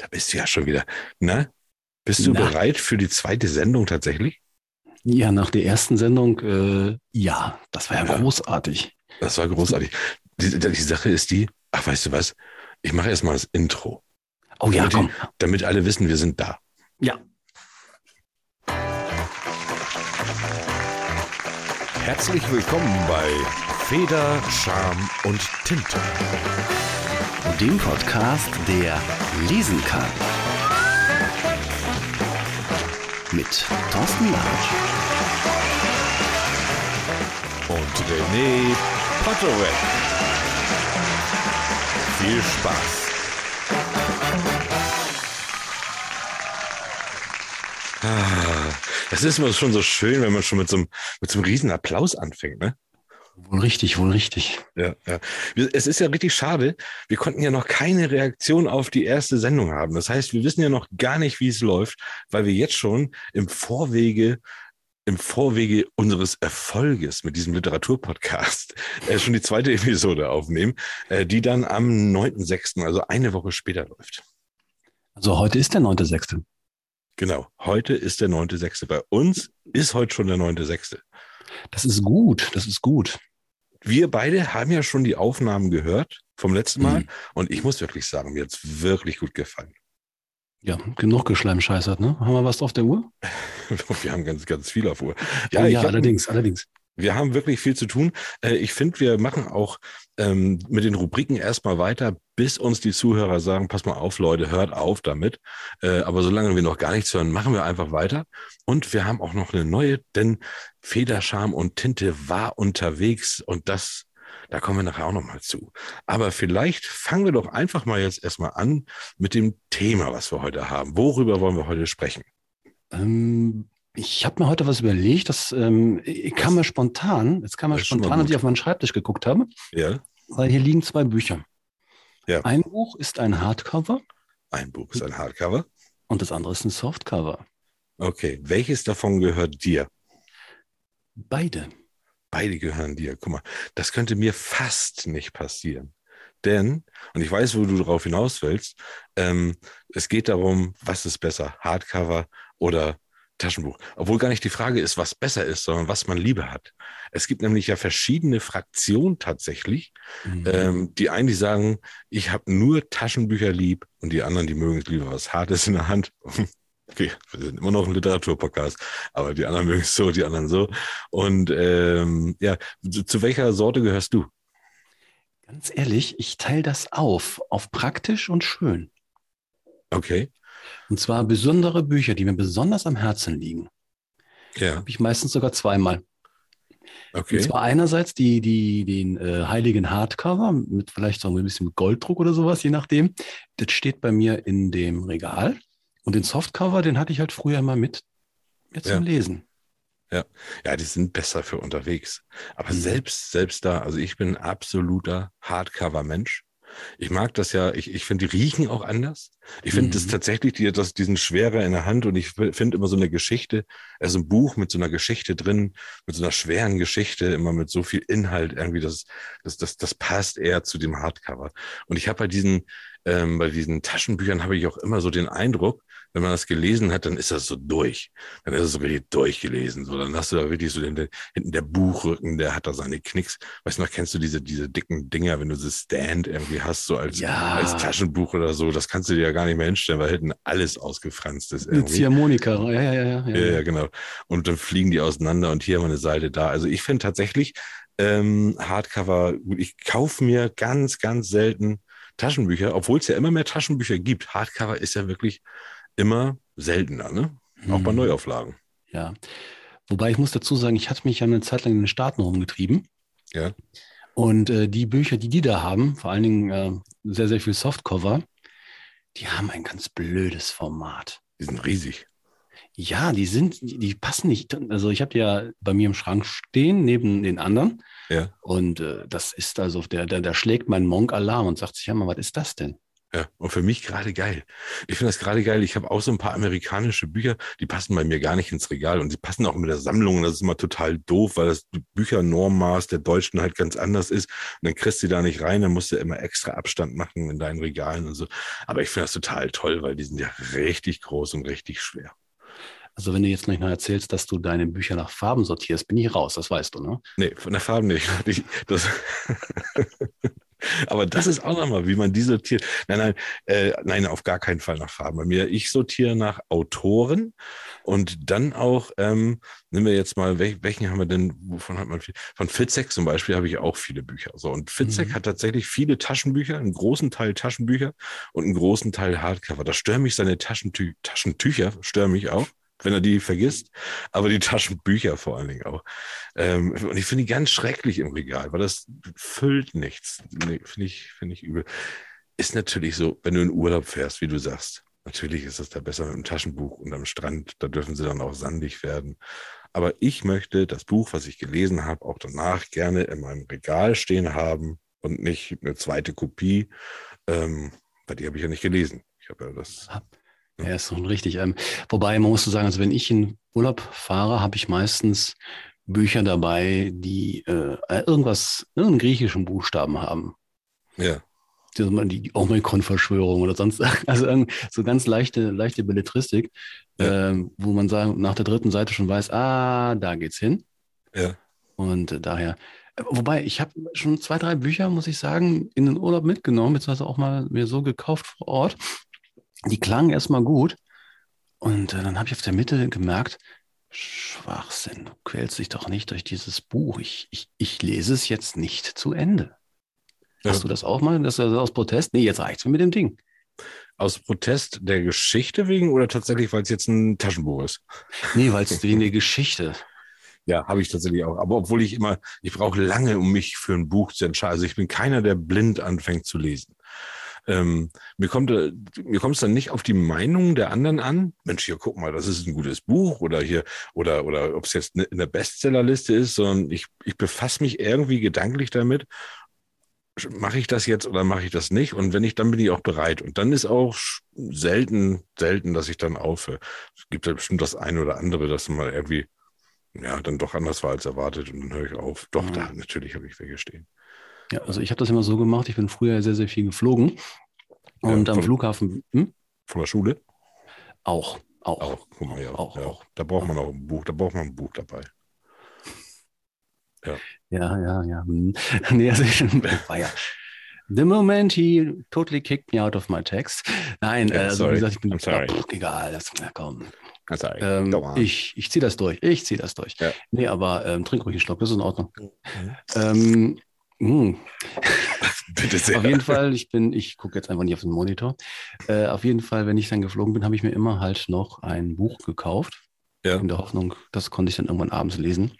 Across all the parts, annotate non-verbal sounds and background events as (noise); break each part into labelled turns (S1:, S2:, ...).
S1: Da bist du ja schon wieder. Na, bist du
S2: Na.
S1: bereit für die zweite Sendung tatsächlich?
S2: Ja, nach der ersten Sendung, äh, ja, das war ja,
S1: Ja.
S2: großartig.
S1: Das war großartig. Die, die Sache ist die, ach, weißt du was? Ich mache erstmal das Intro,
S2: Oh ja,
S1: Damit die-
S2: komm.
S1: damit alle wissen, wir sind da.
S2: Ja.
S1: Herzlich willkommen bei Feder, Charme und Tinte.
S2: Dem Podcast, der lesen kann. Mit Thorsten Larsch.
S1: Und René Potterweg. Viel Spaß. Ah, Das ist immer schon so schön, wenn man schon mit so einem, mit so einem riesen Applaus anfängt, ne?
S2: Wohl richtig, wohl richtig.
S1: Ja, ja. Es ist ja richtig schade. Wir konnten ja noch keine Reaktion auf die erste Sendung haben. Das heißt, wir wissen ja noch gar nicht, wie es läuft, weil wir jetzt schon im Vorwege, im Vorwege unseres Erfolges mit diesem Literaturpodcast äh, schon die zweite (laughs) Episode aufnehmen, äh, die dann am 9.6., also eine Woche später läuft.
S2: Also heute ist der 9.6.
S1: Genau. Heute ist der 9.6. Bei uns ist heute schon der 9.6.
S2: Das ist gut, das ist gut.
S1: Wir beide haben ja schon die Aufnahmen gehört vom letzten Mal
S2: Mhm.
S1: und ich muss wirklich sagen, mir hat's wirklich gut gefallen.
S2: Ja, genug geschleimscheißert, ne? Haben wir was auf der Uhr? (laughs) (laughs)
S1: Wir haben ganz, ganz viel auf Uhr.
S2: Ja,
S1: ich
S2: ja
S1: hab-
S2: allerdings, allerdings.
S1: Wir haben wirklich viel zu tun. Äh, Ich finde, wir machen auch ähm, mit den Rubriken erstmal weiter, bis uns die Zuhörer sagen, pass mal auf, Leute, hört auf damit. Äh, Aber solange wir noch gar nichts hören, machen wir einfach weiter. Und wir haben auch noch eine neue, denn Federscham und Tinte war unterwegs und das, da kommen wir nachher auch nochmal zu. Aber vielleicht fangen wir doch einfach mal jetzt erstmal an mit dem Thema, was wir heute haben. Worüber wollen wir heute sprechen?
S2: Ähm, ich habe mir heute was überlegt, das ähm, kam mir spontan, jetzt kam mir spontan, als ich auf meinen Schreibtisch geguckt habe,
S1: Ja,
S2: weil hier liegen zwei Bücher.
S1: Ja.
S2: Ein Buch ist ein Hardcover
S1: ein Buch ist ein Hardcover.
S2: und das andere ist ein Softcover.
S1: Okay, welches davon gehört dir?
S2: Beide.
S1: Beide gehören dir. Guck mal, das könnte mir fast nicht passieren. Denn, und ich weiß, wo du darauf hinaus willst, ähm, es geht darum, was ist besser, Hardcover oder Taschenbuch. Obwohl gar nicht die Frage ist, was besser ist, sondern was man lieber hat. Es gibt nämlich ja verschiedene Fraktionen tatsächlich.
S2: Mhm.
S1: Ähm, die einen, die sagen, ich habe nur Taschenbücher lieb und die anderen, die mögen es lieber was Hartes in der Hand. (laughs) Okay, wir sind immer noch ein Literaturpodcast, aber die anderen (laughs) mögen es so, die anderen so. Und ähm, ja, zu, zu welcher Sorte gehörst du?
S2: Ganz ehrlich, ich teile das auf, auf praktisch und schön.
S1: Okay,
S2: Und zwar besondere Bücher, die mir besonders am Herzen liegen.
S1: ja,
S2: Habe ich meistens sogar zweimal. Und
S1: okay,
S2: zwar einerseits die, die, den äh, heiligen Hardcover mit vielleicht so ein bisschen Golddruck oder sowas, je nachdem. Das steht bei mir in dem Regal. Und den Softcover, den hatte ich halt früher immer mit, mit zum
S1: Ja.
S2: Lesen.
S1: ja, die sind besser für unterwegs. Aber
S2: Mhm.
S1: selbst, selbst da, also ich bin ein absoluter Hardcover-Mensch. Ich mag das ja, ich, ich finde, die riechen auch anders. Ich finde das
S2: Mhm.
S1: tatsächlich, die, das, diesen schwerer in der Hand und ich finde immer so eine Geschichte, also ein Buch mit so einer Geschichte drin, mit so einer schweren Geschichte, immer mit so viel Inhalt irgendwie, das, das, das, das passt eher zu dem Hardcover. Und ich habe bei diesen, ähm, bei diesen Taschenbüchern habe ich auch immer so den Eindruck, wenn man das gelesen hat, dann ist das so durch. Dann ist es so richtig durchgelesen. So, dann hast du da wirklich so den, hinten der Buchrücken, der hat da seine Knicks. Weißt du noch, kennst du diese, diese dicken Dinger, wenn du so Stand irgendwie hast, so als,
S2: Ja.
S1: als Taschenbuch oder so, das kannst du dir ja gar nicht mehr hinstellen, weil hinten alles ausgefranst ist
S2: Eine
S1: irgendwie.
S2: Ziehharmonika, ja, ja, ja. ja,
S1: Ja, ja, genau. Und dann fliegen die auseinander und hier haben wir eine Seite da. Also ich finde tatsächlich ähm, Hardcover, ich kaufe mir ganz, ganz selten Taschenbücher, obwohl es ja immer mehr Taschenbücher gibt. Hardcover ist ja wirklich immer seltener, ne? Auch bei
S2: Mhm.
S1: Neuauflagen.
S2: Ja. Wobei ich muss dazu sagen, ich hatte mich ja eine Zeit lang in den Staaten rumgetrieben.
S1: Ja.
S2: Und äh, die Bücher, die die da haben, vor allen Dingen äh, sehr, sehr viel Softcover, die haben ein ganz blödes Format.
S1: Die sind riesig.
S2: Ja, die sind, die, die passen nicht. Also ich habe die ja bei mir im Schrank stehen, neben den anderen.
S1: Ja.
S2: Und äh, das ist also, der, der, der schlägt meinen Monk Alarm und sagt sich, ja mal, was ist das denn?
S1: Ja, und für mich gerade geil. Ich finde das gerade geil. Ich habe auch so ein paar amerikanische Bücher, die passen bei mir gar nicht ins Regal und die passen auch mit der Sammlung. Das ist immer total doof, weil das Büchernormmaß der Deutschen halt ganz anders ist. Und dann kriegst du da nicht rein, dann musst du immer extra Abstand machen in deinen Regalen und so. Aber ich finde das total toll, weil die sind ja richtig groß und richtig schwer.
S2: Also wenn du jetzt nicht noch erzählst, dass du deine Bücher nach Farben sortierst, bin ich raus, das weißt du, ne?
S1: Nee, von der Farbe nicht. (laughs) Das Aber das ist auch nochmal, wie man die sortiert. Nein, nein, äh, nein, auf gar keinen Fall nach Farben. Bei mir, ich sortiere nach Autoren und dann auch, ähm, nehmen wir jetzt mal, welchen, welchen haben wir denn, wovon hat man viel? Von Fitzek zum Beispiel habe ich auch viele Bücher. So, und Fitzek mhm. hat tatsächlich viele Taschenbücher, einen großen Teil Taschenbücher und einen großen Teil Hardcover. Da stören mich seine Taschentü Taschentücher, stören mich auch wenn er die vergisst, aber die Taschenbücher vor allen Dingen auch. Ähm, und ich finde die ganz schrecklich im Regal, weil das füllt nichts. Nee, finde ich, finde ich übel. Ist natürlich so, wenn du in Urlaub fährst, wie du sagst. Natürlich ist es da besser mit dem Taschenbuch und am Strand, da dürfen sie dann auch sandig werden. Aber ich möchte das Buch, was ich gelesen habe, auch danach gerne in meinem Regal stehen haben und nicht eine zweite Kopie, ähm, weil die habe ich ja nicht gelesen. Ich habe ja das.
S2: Ja, ist schon richtig. Ähm, wobei, man muss so sagen, also wenn ich in Urlaub fahre, habe ich meistens Bücher dabei, die äh, irgendwas, irgendeinen griechischen Buchstaben haben.
S1: Ja.
S2: Die, die Omikron-Verschwörung oder sonst, (laughs) also so ganz leichte, leichte Belletristik, ja. äh, wo man sagen, nach der dritten Seite schon weiß, ah, da geht's hin.
S1: Ja.
S2: Und äh, daher, wobei, ich habe schon zwei, drei Bücher, muss ich sagen, in den Urlaub mitgenommen, beziehungsweise auch mal mir so gekauft vor Ort die klangen erstmal gut. Und äh, dann habe ich auf der Mitte gemerkt, Schwachsinn, du quälst dich doch nicht durch dieses Buch. Ich, ich, ich lese es jetzt nicht zu Ende. Ja. Hast du das auch mal? Das ist aus Protest? Nee, jetzt reicht's mir mit dem Ding.
S1: Aus Protest der Geschichte wegen oder tatsächlich, weil es jetzt ein Taschenbuch ist?
S2: Nee, weil es wegen der Geschichte.
S1: Ja, habe ich tatsächlich auch. Aber obwohl ich immer, ich brauche lange, um mich für ein Buch zu entscheiden. Also ich bin keiner, der blind anfängt zu lesen. Ähm, mir kommt äh, mir kommt es dann nicht auf die Meinung der anderen an. Mensch, hier guck mal, das ist ein gutes Buch oder hier oder oder ob es jetzt in der Bestsellerliste ist, sondern ich ich befasse mich irgendwie gedanklich damit. Mache ich das jetzt oder mache ich das nicht? Und wenn ich, dann bin ich auch bereit. Und dann ist auch selten, selten, dass ich dann aufhöre. Es gibt ja bestimmt das eine oder andere, das mal irgendwie, ja, dann doch anders war als erwartet und dann höre ich auf. Doch, mhm. da, natürlich habe ich welche stehen.
S2: Ja, also ich habe das immer so gemacht, ich bin früher sehr, sehr viel geflogen. Und ja, am Flughafen. Hm?
S1: Von der Schule?
S2: Auch. Auch.
S1: Auch, guck mal, ja. Auch, ja. auch. Da braucht man auch ein Buch, da braucht man ein Buch dabei.
S2: Ja. Ja, ja, ja. Hm. (laughs) Nee, also ich war ja. The moment he totally kicked me out of my text. Nein, yeah, also sorry. wie gesagt, ich bin I'm sorry. Pff, (laughs) egal. Das, na komm. Sorry. Ähm, ich ich ziehe das durch. Ich ziehe das durch. Ja. Nee, aber ähm, trink ruhig einen Schluck, das ist in Ordnung. Mhm. Ähm, Mm. (laughs) Bitte sehr. Auf jeden Fall, ich bin, ich gucke jetzt einfach nicht auf den Monitor. Äh, auf jeden Fall, wenn ich dann geflogen bin, habe ich mir immer halt noch ein Buch gekauft. Ja. In der Hoffnung, das konnte ich dann irgendwann abends lesen.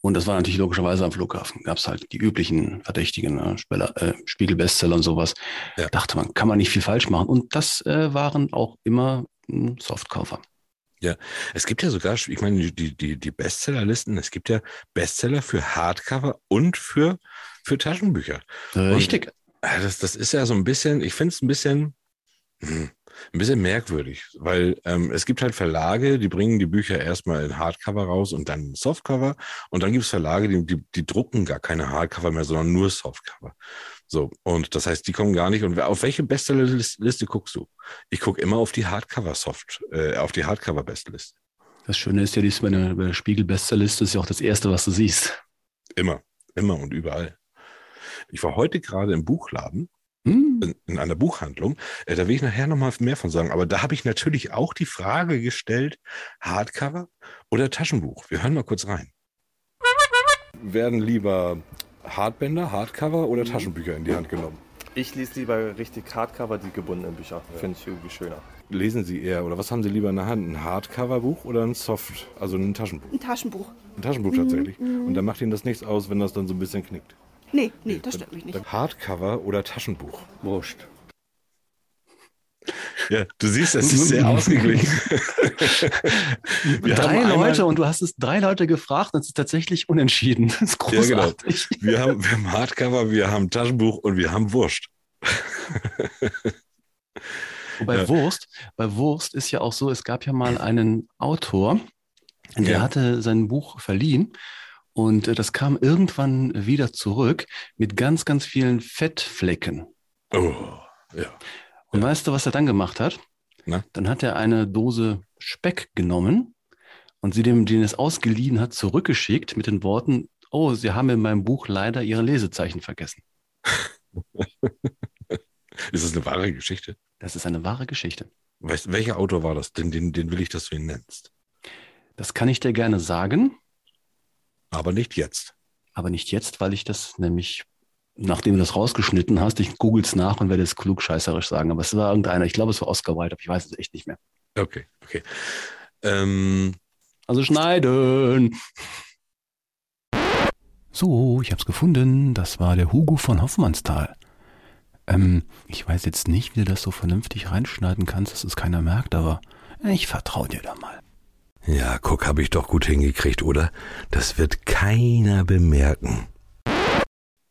S2: Und das war natürlich logischerweise am Flughafen. Gab es halt die üblichen Verdächtigen, ne? äh, Spiegel-Bestseller und sowas. Ja. Dachte man, kann man nicht viel falsch machen. Und das äh, waren auch immer hm, Softcover.
S1: Ja, es gibt ja sogar, ich meine, die, die, die Bestsellerlisten, es gibt ja Bestseller für Hardcover und für für Taschenbücher.
S2: Richtig.
S1: Und, äh, das, das ist ja so ein bisschen, ich finde es ein bisschen, hm, ein bisschen merkwürdig, weil ähm, es gibt halt Verlage, die bringen die Bücher erstmal in Hardcover raus und dann Softcover. Und dann gibt es Verlage, die, die, die drucken gar keine Hardcover mehr, sondern nur Softcover. So, und das heißt, die kommen gar nicht. Und auf welche Bestsellerliste guckst du? Ich gucke immer auf die Hardcover-Soft, äh, auf die Hardcover-Bestliste.
S2: Das Schöne ist ja, die bei Spiegel-Bestsellerliste ist ja auch das Erste, was du siehst.
S1: Immer, immer und überall. Ich war heute gerade im Buchladen, hm. in, in, einer Buchhandlung. Äh, da will ich nachher nochmal mehr von sagen. Aber da habe ich natürlich auch die Frage gestellt, Hardcover oder Taschenbuch? Wir hören mal kurz rein. Werden lieber Hardbänder, Hardcover oder Taschenbücher in die Hand genommen?
S3: Ich lese lieber richtig Hardcover, die gebundenen Bücher. Ja. Finde ich irgendwie schöner.
S1: Lesen Sie eher oder was haben Sie lieber in der Hand? Ein Hardcover-Buch oder ein Soft, also ein Taschenbuch?
S4: Ein Taschenbuch.
S1: Ein Taschenbuch tatsächlich. Mhm. Und da macht Ihnen das nichts aus, wenn das dann so ein bisschen knickt.
S4: Nee, nee, das stört mich nicht.
S1: Hardcover oder Taschenbuch?
S2: Wurscht.
S1: Ja, du siehst, es ist sehr (laughs) ausgeglichen. (laughs)
S2: drei Leute und du hast es drei Leute gefragt und es ist tatsächlich unentschieden. (laughs) Das ist großartig.
S1: Ja, genau. wir, haben, wir haben Hardcover, wir haben Taschenbuch und wir haben Wurst.
S2: Und bei
S1: Ja.
S2: Wurst, bei Wurst ist ja auch so, es gab ja mal einen Autor, der
S1: Ja.
S2: hatte sein Buch verliehen und äh, das kam irgendwann wieder zurück mit ganz, ganz vielen Fettflecken.
S1: Oh, ja.
S2: Und weißt du, was er dann gemacht hat?
S1: Na?
S2: Dann hat er eine Dose Speck genommen und sie dem, den es ausgeliehen hat, zurückgeschickt mit den Worten, oh, Sie haben in meinem Buch leider Ihre Lesezeichen vergessen. (laughs)
S1: Ist das eine wahre Geschichte?
S2: Das ist eine wahre Geschichte.
S1: Weißt, welcher Autor war das? Den, den, den will ich, dass du ihn nennst.
S2: Das kann ich dir gerne sagen,
S1: Aber nicht jetzt.
S2: aber nicht jetzt, weil ich das nämlich, nachdem du das rausgeschnitten hast, ich googles nach und werde es klugscheißerisch sagen. Aber es war irgendeiner, ich glaube, es war Oscar Wilde, aber ich weiß es echt nicht mehr.
S1: Okay, okay. Ähm,
S2: Also schneiden. So, ich habe es gefunden. Das war der Hugo von Hoffmannsthal. Ähm, ich weiß jetzt nicht, wie du das so vernünftig reinschneiden kannst, dass es keiner merkt, aber ich vertraue dir da mal.
S1: ja, guck, habe ich doch gut hingekriegt, oder? Das wird keiner bemerken.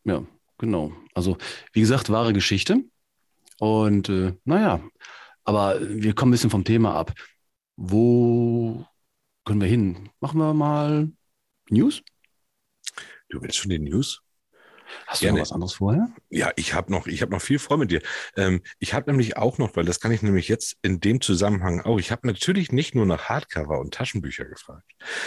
S2: Ja, genau. Also, wie gesagt, wahre Geschichte. Und äh, naja, aber wir kommen ein bisschen vom Thema ab. Wo können wir hin? Machen wir mal News?
S1: Du willst schon die News?
S2: Hast du
S1: Gerne.
S2: noch was anderes vorher?
S1: Ja, ich habe noch, ich habe noch viel vor mit dir. Ähm, ich habe nämlich auch noch, weil das kann ich nämlich jetzt in dem Zusammenhang auch. Ich habe natürlich nicht nur nach Hardcover und Taschenbücher gefragt.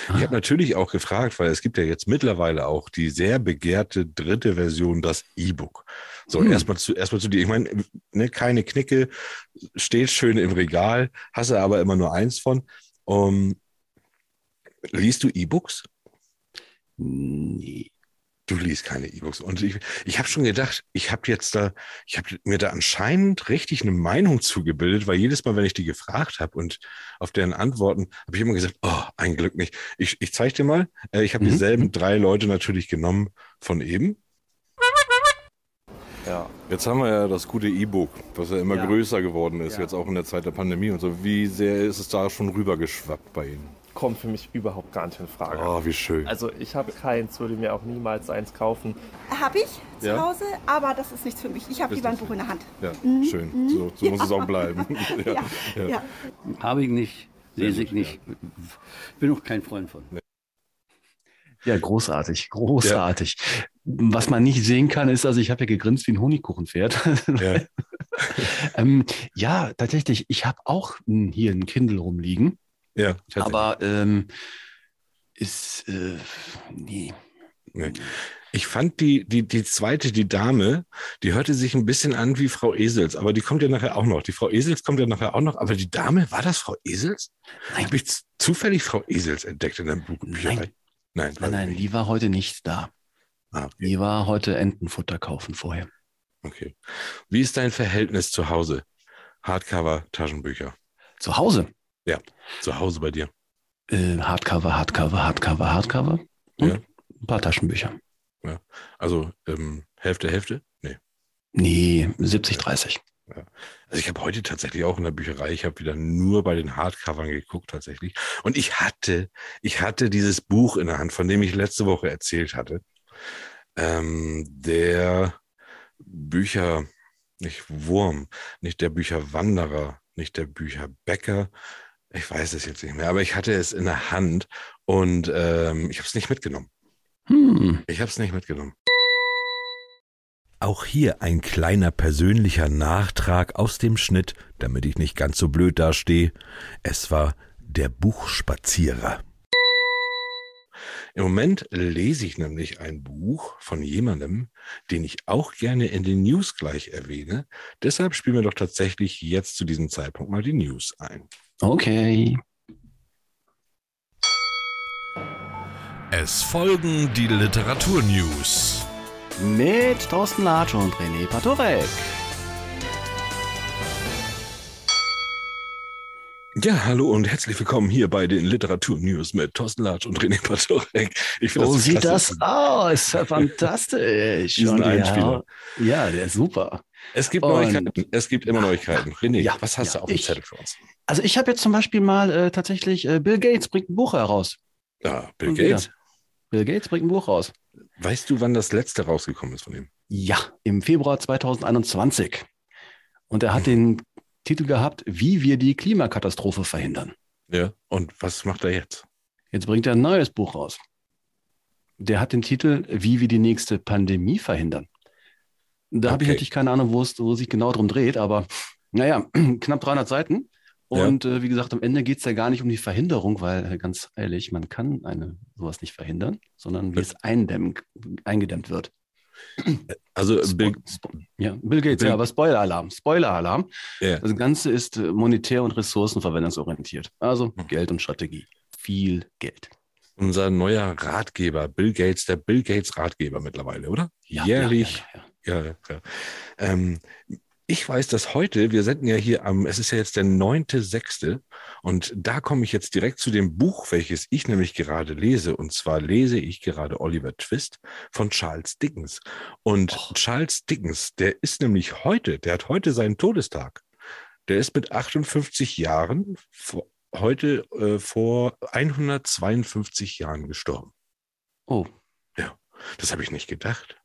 S1: Ich
S2: Ah.
S1: habe natürlich auch gefragt, weil es gibt ja jetzt mittlerweile auch die sehr begehrte dritte Version, das E-Book. So,
S2: Hm.
S1: erstmal zu, erstmal zu dir. Ich meine, ne, keine Knicke, steht schön im Regal, hast du aber immer nur eins von. Um, liest du E-Books?
S2: Nee.
S1: Du liest keine E-Books. Und ich, ich habe schon gedacht, ich habe jetzt da, ich habe mir da anscheinend richtig eine Meinung zugebildet, weil jedes Mal, wenn ich die gefragt habe und auf deren Antworten, habe ich immer gesagt, oh, ein Glück nicht. Ich, ich zeige dir mal, äh, ich habe
S2: Mhm.
S1: dieselben drei Leute natürlich genommen von eben.
S3: Ja.
S1: Jetzt haben wir ja das gute E-Book, was ja immer
S2: Ja.
S1: größer geworden ist,
S2: Ja.
S1: jetzt auch in der Zeit der Pandemie und so. Wie sehr ist es da schon rübergeschwappt bei Ihnen?
S3: Kommt für mich überhaupt gar nicht in Frage.
S1: Oh, wie schön.
S3: Also ich habe keins, würde mir auch niemals eins kaufen.
S4: Habe ich zu
S3: Ja.
S4: Hause, aber das ist nichts für mich. Ich habe lieber ein Buch in der Hand.
S1: Ja, schön. So, so muss es auch bleiben. (laughs) ja.
S4: Ja,
S1: Ja.
S4: ja.
S5: Habe ich nicht, lese ich nicht. Bin auch kein Freund von.
S2: Ja, großartig, großartig. Was man nicht sehen kann, ist, also ich habe ja gegrinst wie ein Honigkuchenpferd.
S1: Ja. (laughs)
S2: ähm, ja, tatsächlich, ich habe auch hier ein Kindle rumliegen,
S1: Ja,
S2: aber ähm, ist, äh, nee.
S1: Nee. Ich fand die, die, die zweite, die Dame, die hörte sich ein bisschen an wie Frau Esels, aber die kommt ja nachher auch noch. Die Frau Esels kommt ja nachher auch noch, aber die Dame, war das Frau Esels?
S2: Nein.
S1: Habe ich zufällig Frau Esels entdeckt in der Buchbücherei?
S2: Nein.
S1: Nein,
S2: Nein, nein, die war heute nicht da.
S1: Ah, okay.
S2: Die war heute Entenfutter kaufen vorher.
S1: okay. Wie ist dein Verhältnis zu Hause? Hardcover, Taschenbücher.
S2: Zu Hause.
S1: Zu Hause bei dir.
S2: Äh, Hardcover, Hardcover, Hardcover, Hardcover. Und
S1: Ja.
S2: ein paar Taschenbücher.
S1: Also ähm, Hälfte, Hälfte? Nee.
S2: Nee, 70, 30.
S1: Also ich habe heute tatsächlich auch in der Bücherei, ich habe wieder nur bei den Hardcovern geguckt tatsächlich. Und ich hatte, ich hatte dieses Buch in der Hand, von dem ich letzte Woche erzählt hatte. Ähm, der Bücher, nicht Wurm, nicht der Bücherwanderer, nicht der Bücherbäcker. Ich weiß es jetzt nicht mehr, aber ich hatte es in der Hand und ähm, ich habe es nicht mitgenommen.
S2: Hm.
S1: Ich habe es nicht mitgenommen. Auch hier ein kleiner persönlicher Nachtrag aus dem Schnitt, damit ich nicht ganz so blöd dastehe. Es war der Buchspazierer. Im Moment lese ich nämlich ein Buch von jemandem, den ich auch gerne in den News gleich erwähne. Deshalb spielen wir doch tatsächlich jetzt zu diesem Zeitpunkt mal die News ein.
S2: Okay.
S6: Es folgen die Literaturnews.
S2: Mit Thorsten Latsch und René Patorek.
S1: Ja, hallo und herzlich willkommen hier bei den Literaturnews mit Thorsten Latsch und René Patorek. Ich
S2: So
S1: so
S2: sieht
S1: klasse.
S2: das aus. Fantastisch.
S1: Diesen
S2: ja,
S1: Einspieler.
S2: ja, der ist super.
S1: Es gibt
S2: Und-
S1: Neuigkeiten. Es gibt immer Neuigkeiten. René,
S2: Ja,
S1: was hast
S2: ja,
S1: du auf dem Zettel für uns?
S2: Also ich habe jetzt zum Beispiel mal äh, tatsächlich, äh, Bill Gates bringt ein Buch heraus.
S1: Ja, Bill
S2: Und wieder.
S1: Gates.
S2: Bill Gates bringt ein Buch raus.
S1: Weißt du, wann das letzte rausgekommen ist von ihm?
S2: Ja, im Februar 2021. Und er hat den Titel gehabt, wie wir die Klimakatastrophe verhindern.
S1: Ja. Und was macht er jetzt?
S2: Jetzt bringt er ein neues Buch raus. Der hat den Titel, wie wir die nächste Pandemie verhindern. Da habe ich
S1: Okay.
S2: natürlich keine Ahnung, wo es wo sich genau drum dreht, aber naja, (clears throat) knapp 300 Seiten.
S1: Ja.
S2: Und äh, wie gesagt, am Ende geht es ja gar nicht um die Verhinderung, weil äh, ganz ehrlich, man kann eine sowas nicht verhindern, sondern wie es eingedämmt wird.
S1: Also, Bill,
S2: Spo- ja, Bill Gates,
S1: Bill-
S2: ja, aber Spoiler-Alarm, Spoiler-Alarm.
S1: ja.
S2: Das Ganze ist äh, monetär und ressourcenverwendungsorientiert. Also
S1: Hm.
S2: Geld und Strategie. Viel Geld.
S1: unser neuer Ratgeber, Bill Gates, der Bill Gates Ratgeber mittlerweile, oder?
S2: Ja,
S1: Jährlich.
S2: Ja, ja, ja.
S1: Ja, ja. Ähm, ich weiß, dass heute, wir senden ja hier am, es ist ja jetzt der neunte, sechste, und da komme ich jetzt direkt zu dem Buch, welches ich nämlich gerade lese. Und zwar lese ich gerade Oliver Twist von Charles Dickens. Und
S2: Och.
S1: Charles Dickens, der ist nämlich heute, der hat heute seinen Todestag. Der ist mit 58 Jahren vor, heute äh, vor 152 Jahren gestorben.
S2: Oh,
S1: Das habe ich nicht gedacht.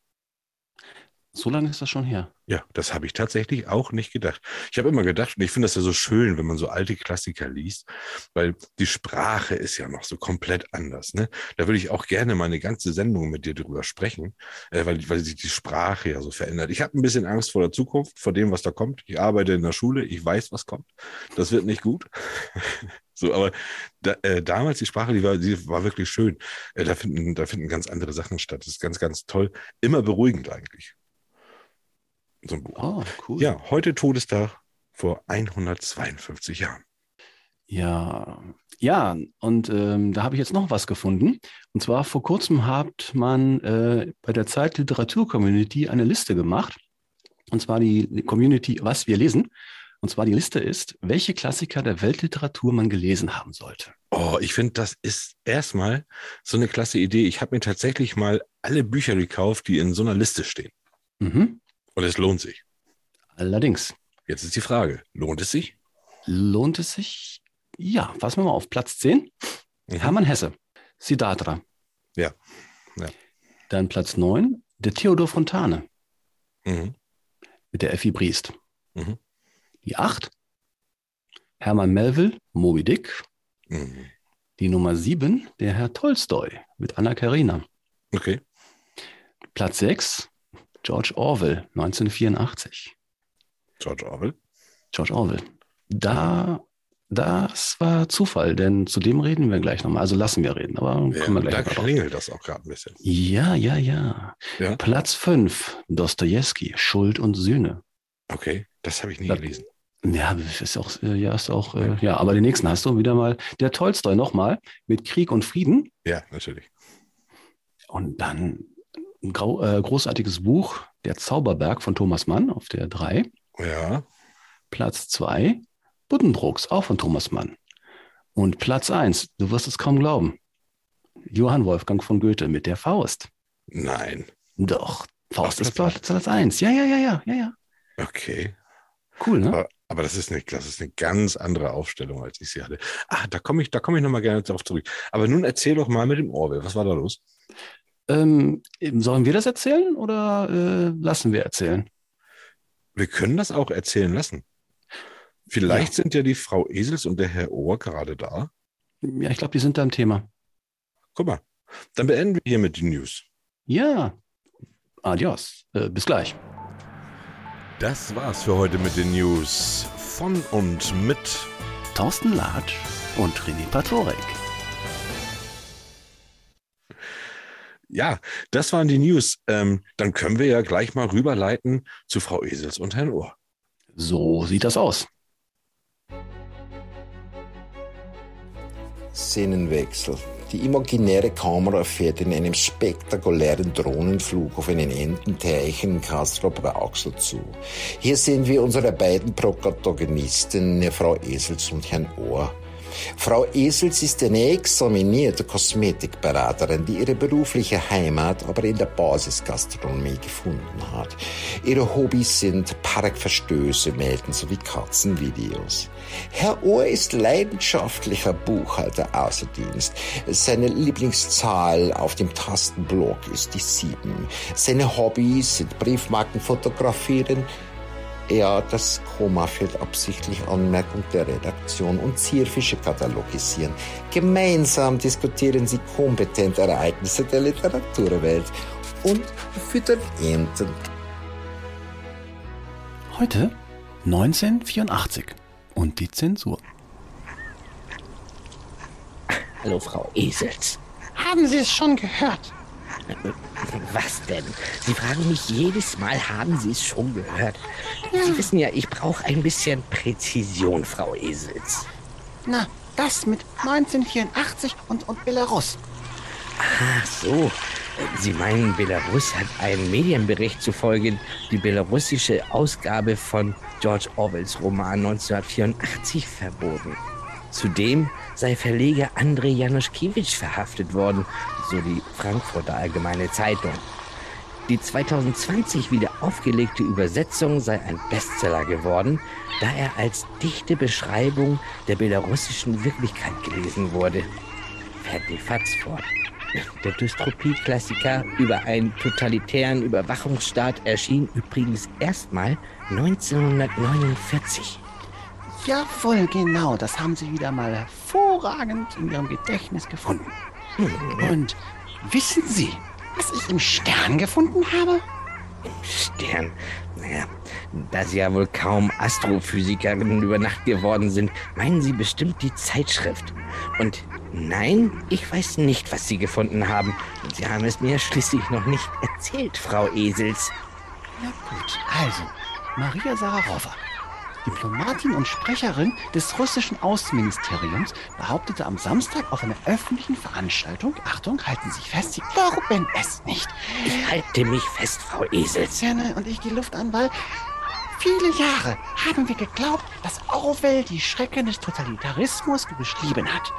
S2: So lange ist das schon her.
S1: Ja, das habe ich tatsächlich auch nicht gedacht. Ich habe immer gedacht, und ich finde das ja so schön, wenn man so alte Klassiker liest, weil die Sprache ist ja noch so komplett anders. Ne? Da würde ich auch gerne mal eine ganze Sendung mit dir drüber sprechen, äh, weil, weil sich die Sprache ja so verändert. Ich habe ein bisschen Angst vor der Zukunft, vor dem, was da kommt. Ich arbeite in der Schule, ich weiß, was kommt. Das wird nicht gut. (laughs) so, aber da, äh, damals die Sprache, die war, die war wirklich schön. Äh, da, finden, da finden ganz andere Sachen statt. Das ist ganz, ganz toll. Immer beruhigend eigentlich. So ein Buch.
S2: Oh, cool.
S1: Ja, heute Todestag vor 152 Jahren.
S2: Ja, ja, und ähm, da habe ich jetzt noch was gefunden. Und zwar vor kurzem hat man äh, bei der Zeit Literatur Community eine Liste gemacht. Und zwar die Community, was wir lesen. Und zwar die Liste ist, welche Klassiker der Weltliteratur man gelesen haben sollte.
S1: Oh, ich finde, das ist erstmal so eine klasse Idee. Ich habe mir tatsächlich mal alle Bücher gekauft, die in so einer Liste stehen.
S2: Mhm.
S1: Und es lohnt sich.
S2: Allerdings,
S1: Jetzt ist die Frage, lohnt es sich?
S2: lohnt es sich? Ja, passen wir mal auf. Platz 10,
S1: Mhm.
S2: Hermann Hesse, Siddhartha.
S1: Ja, ja.
S2: Dann Platz 9, der Theodor Fontane
S1: Mhm.
S2: mit der Effi Briest.
S1: Mhm.
S2: Die 8, Hermann Melville, Moby Dick.
S1: Mhm.
S2: Die Nummer 7, der Herr Tolstoi mit Anna Karina.
S1: Okay.
S2: Platz 6, George Orwell, 1984.
S1: George Orwell.
S2: George Orwell. Da, das war Zufall, denn zu dem reden wir gleich nochmal. Also lassen wir reden, aber
S1: Ja,
S2: kommen wir gleich
S1: da klingelt das auch gerade ein bisschen.
S2: Ja, ja, ja.
S1: Ja.
S2: Platz 5, Dostoevsky, Schuld und Sühne.
S1: Okay, das habe ich nie
S2: Da-
S1: gelesen.
S2: Ja, ist auch, äh, ja, ist auch, äh, ja, aber den nächsten hast du wieder mal. Der Tolstoi nochmal mit Krieg und Frieden.
S1: Ja, natürlich.
S2: Und dann ein grau, äh, großartiges Buch, Der Zauberberg von Thomas Mann auf der 3.
S1: Ja.
S2: Platz 2, Buddenbrooks, auch von Thomas Mann. Und Platz 1, du wirst es kaum glauben, Johann Wolfgang von Goethe mit der Faust.
S1: Nein.
S2: Doch, Faust
S1: Ach,
S2: ist
S1: Platz
S2: Platz, Platz 1. Ja, ja, ja, ja, ja, ja.
S1: Okay.
S2: Cool, ne?
S1: Aber, aber das ist nicht, das ist eine ganz andere Aufstellung, als ich sie hatte. Ah, da komme ich, da komme ich nochmal gerne darauf zurück. Aber nun erzähl doch mal mit dem Orwell. Was war da los?
S2: Ähm, sollen wir das erzählen oder äh, lassen wir erzählen?
S1: Wir können das auch erzählen lassen. Vielleicht sind ja die Frau Esels und der Herr Ohr gerade da.
S2: Ja, ich glaube, die sind da im Thema.
S1: Guck mal. Dann beenden wir hiermit die News.
S2: Ja. Adios. Äh, bis gleich.
S6: Das war's für heute mit den News von und mit
S2: Thorsten Latsch und René Patorek.
S1: Ja, das waren die News. Ähm, dann können wir ja gleich mal rüberleiten zu Frau Esels und Herrn Ohr.
S2: So sieht das aus.
S7: Szenenwechsel. Die imaginäre Kamera fährt in einem spektakulären Drohnenflug auf einen Ententeich in Castro-Brauxel zu. Hier sehen wir unsere beiden Protagonisten, Frau Esels und Herrn Ohr. Frau Esels ist eine examinierte Kosmetikberaterin, die ihre berufliche Heimat aber in der Basisgastronomie gefunden hat. Ihre Hobbys sind Parkverstöße melden sowie Katzenvideos. Herr Ohr ist leidenschaftlicher Buchhalter außer Dienst. Seine Lieblingszahl auf dem Tastenblock ist die sieben. Seine Hobbys sind Briefmarken fotografieren Ja, das Koma fällt absichtlich Anmerkung der Redaktion und Zierfische katalogisieren. Gemeinsam diskutieren sie kompetent Ereignisse der Literaturwelt und füttern Enten.
S8: Heute 1984 und die Zensur.
S9: Hallo, Frau Esels.
S2: Haben Sie es schon gehört?
S9: Was denn? Sie fragen mich jedes Mal, haben Sie es schon gehört? Sie wissen ja, ich brauche ein bisschen Präzision, Frau Esels.
S2: Na, das mit 1984 und, und Belarus.
S9: Ach so. Sie meinen, Belarus hat einem Medienbericht zufolge die belarussische Ausgabe von George Orwells Roman 1984 verboten. Zudem sei Verleger Andrei Januszkiewicz verhaftet worden, so die Frankfurter Allgemeine Zeitung. Die 2020 wieder aufgelegte Übersetzung sei ein Bestseller geworden, da er als dichte Beschreibung der belarussischen Wirklichkeit gelesen wurde. Fährt die Fatz fort. Der Dystropie-Klassiker über einen totalitären Überwachungsstaat erschien übrigens erstmal 1949.
S2: Jawohl, genau. Das haben Sie wieder mal hervorragend in Ihrem Gedächtnis gefunden. Und wissen Sie, was ich im Stern gefunden habe?
S9: Stern. Naja, da Sie ja wohl kaum Astrophysikerinnen über Nacht geworden sind, meinen Sie bestimmt die Zeitschrift. Und nein, ich weiß nicht, was Sie gefunden haben. Und Sie haben es mir schließlich noch nicht erzählt, Frau Esels.
S2: Na gut, also, Maria Sararova, Diplomatin und Sprecherin des russischen Außenministeriums, behauptete am Samstag auf einer öffentlichen Veranstaltung, Achtung, halten Sie sich fest, Sie glauben es nicht.
S9: Ich halte mich fest, Frau Esels.
S2: Zerne und ich die Luft an, weil viele Jahre haben wir geglaubt, dass Orwell die Schrecken des Totalitarismus beschrieben hat.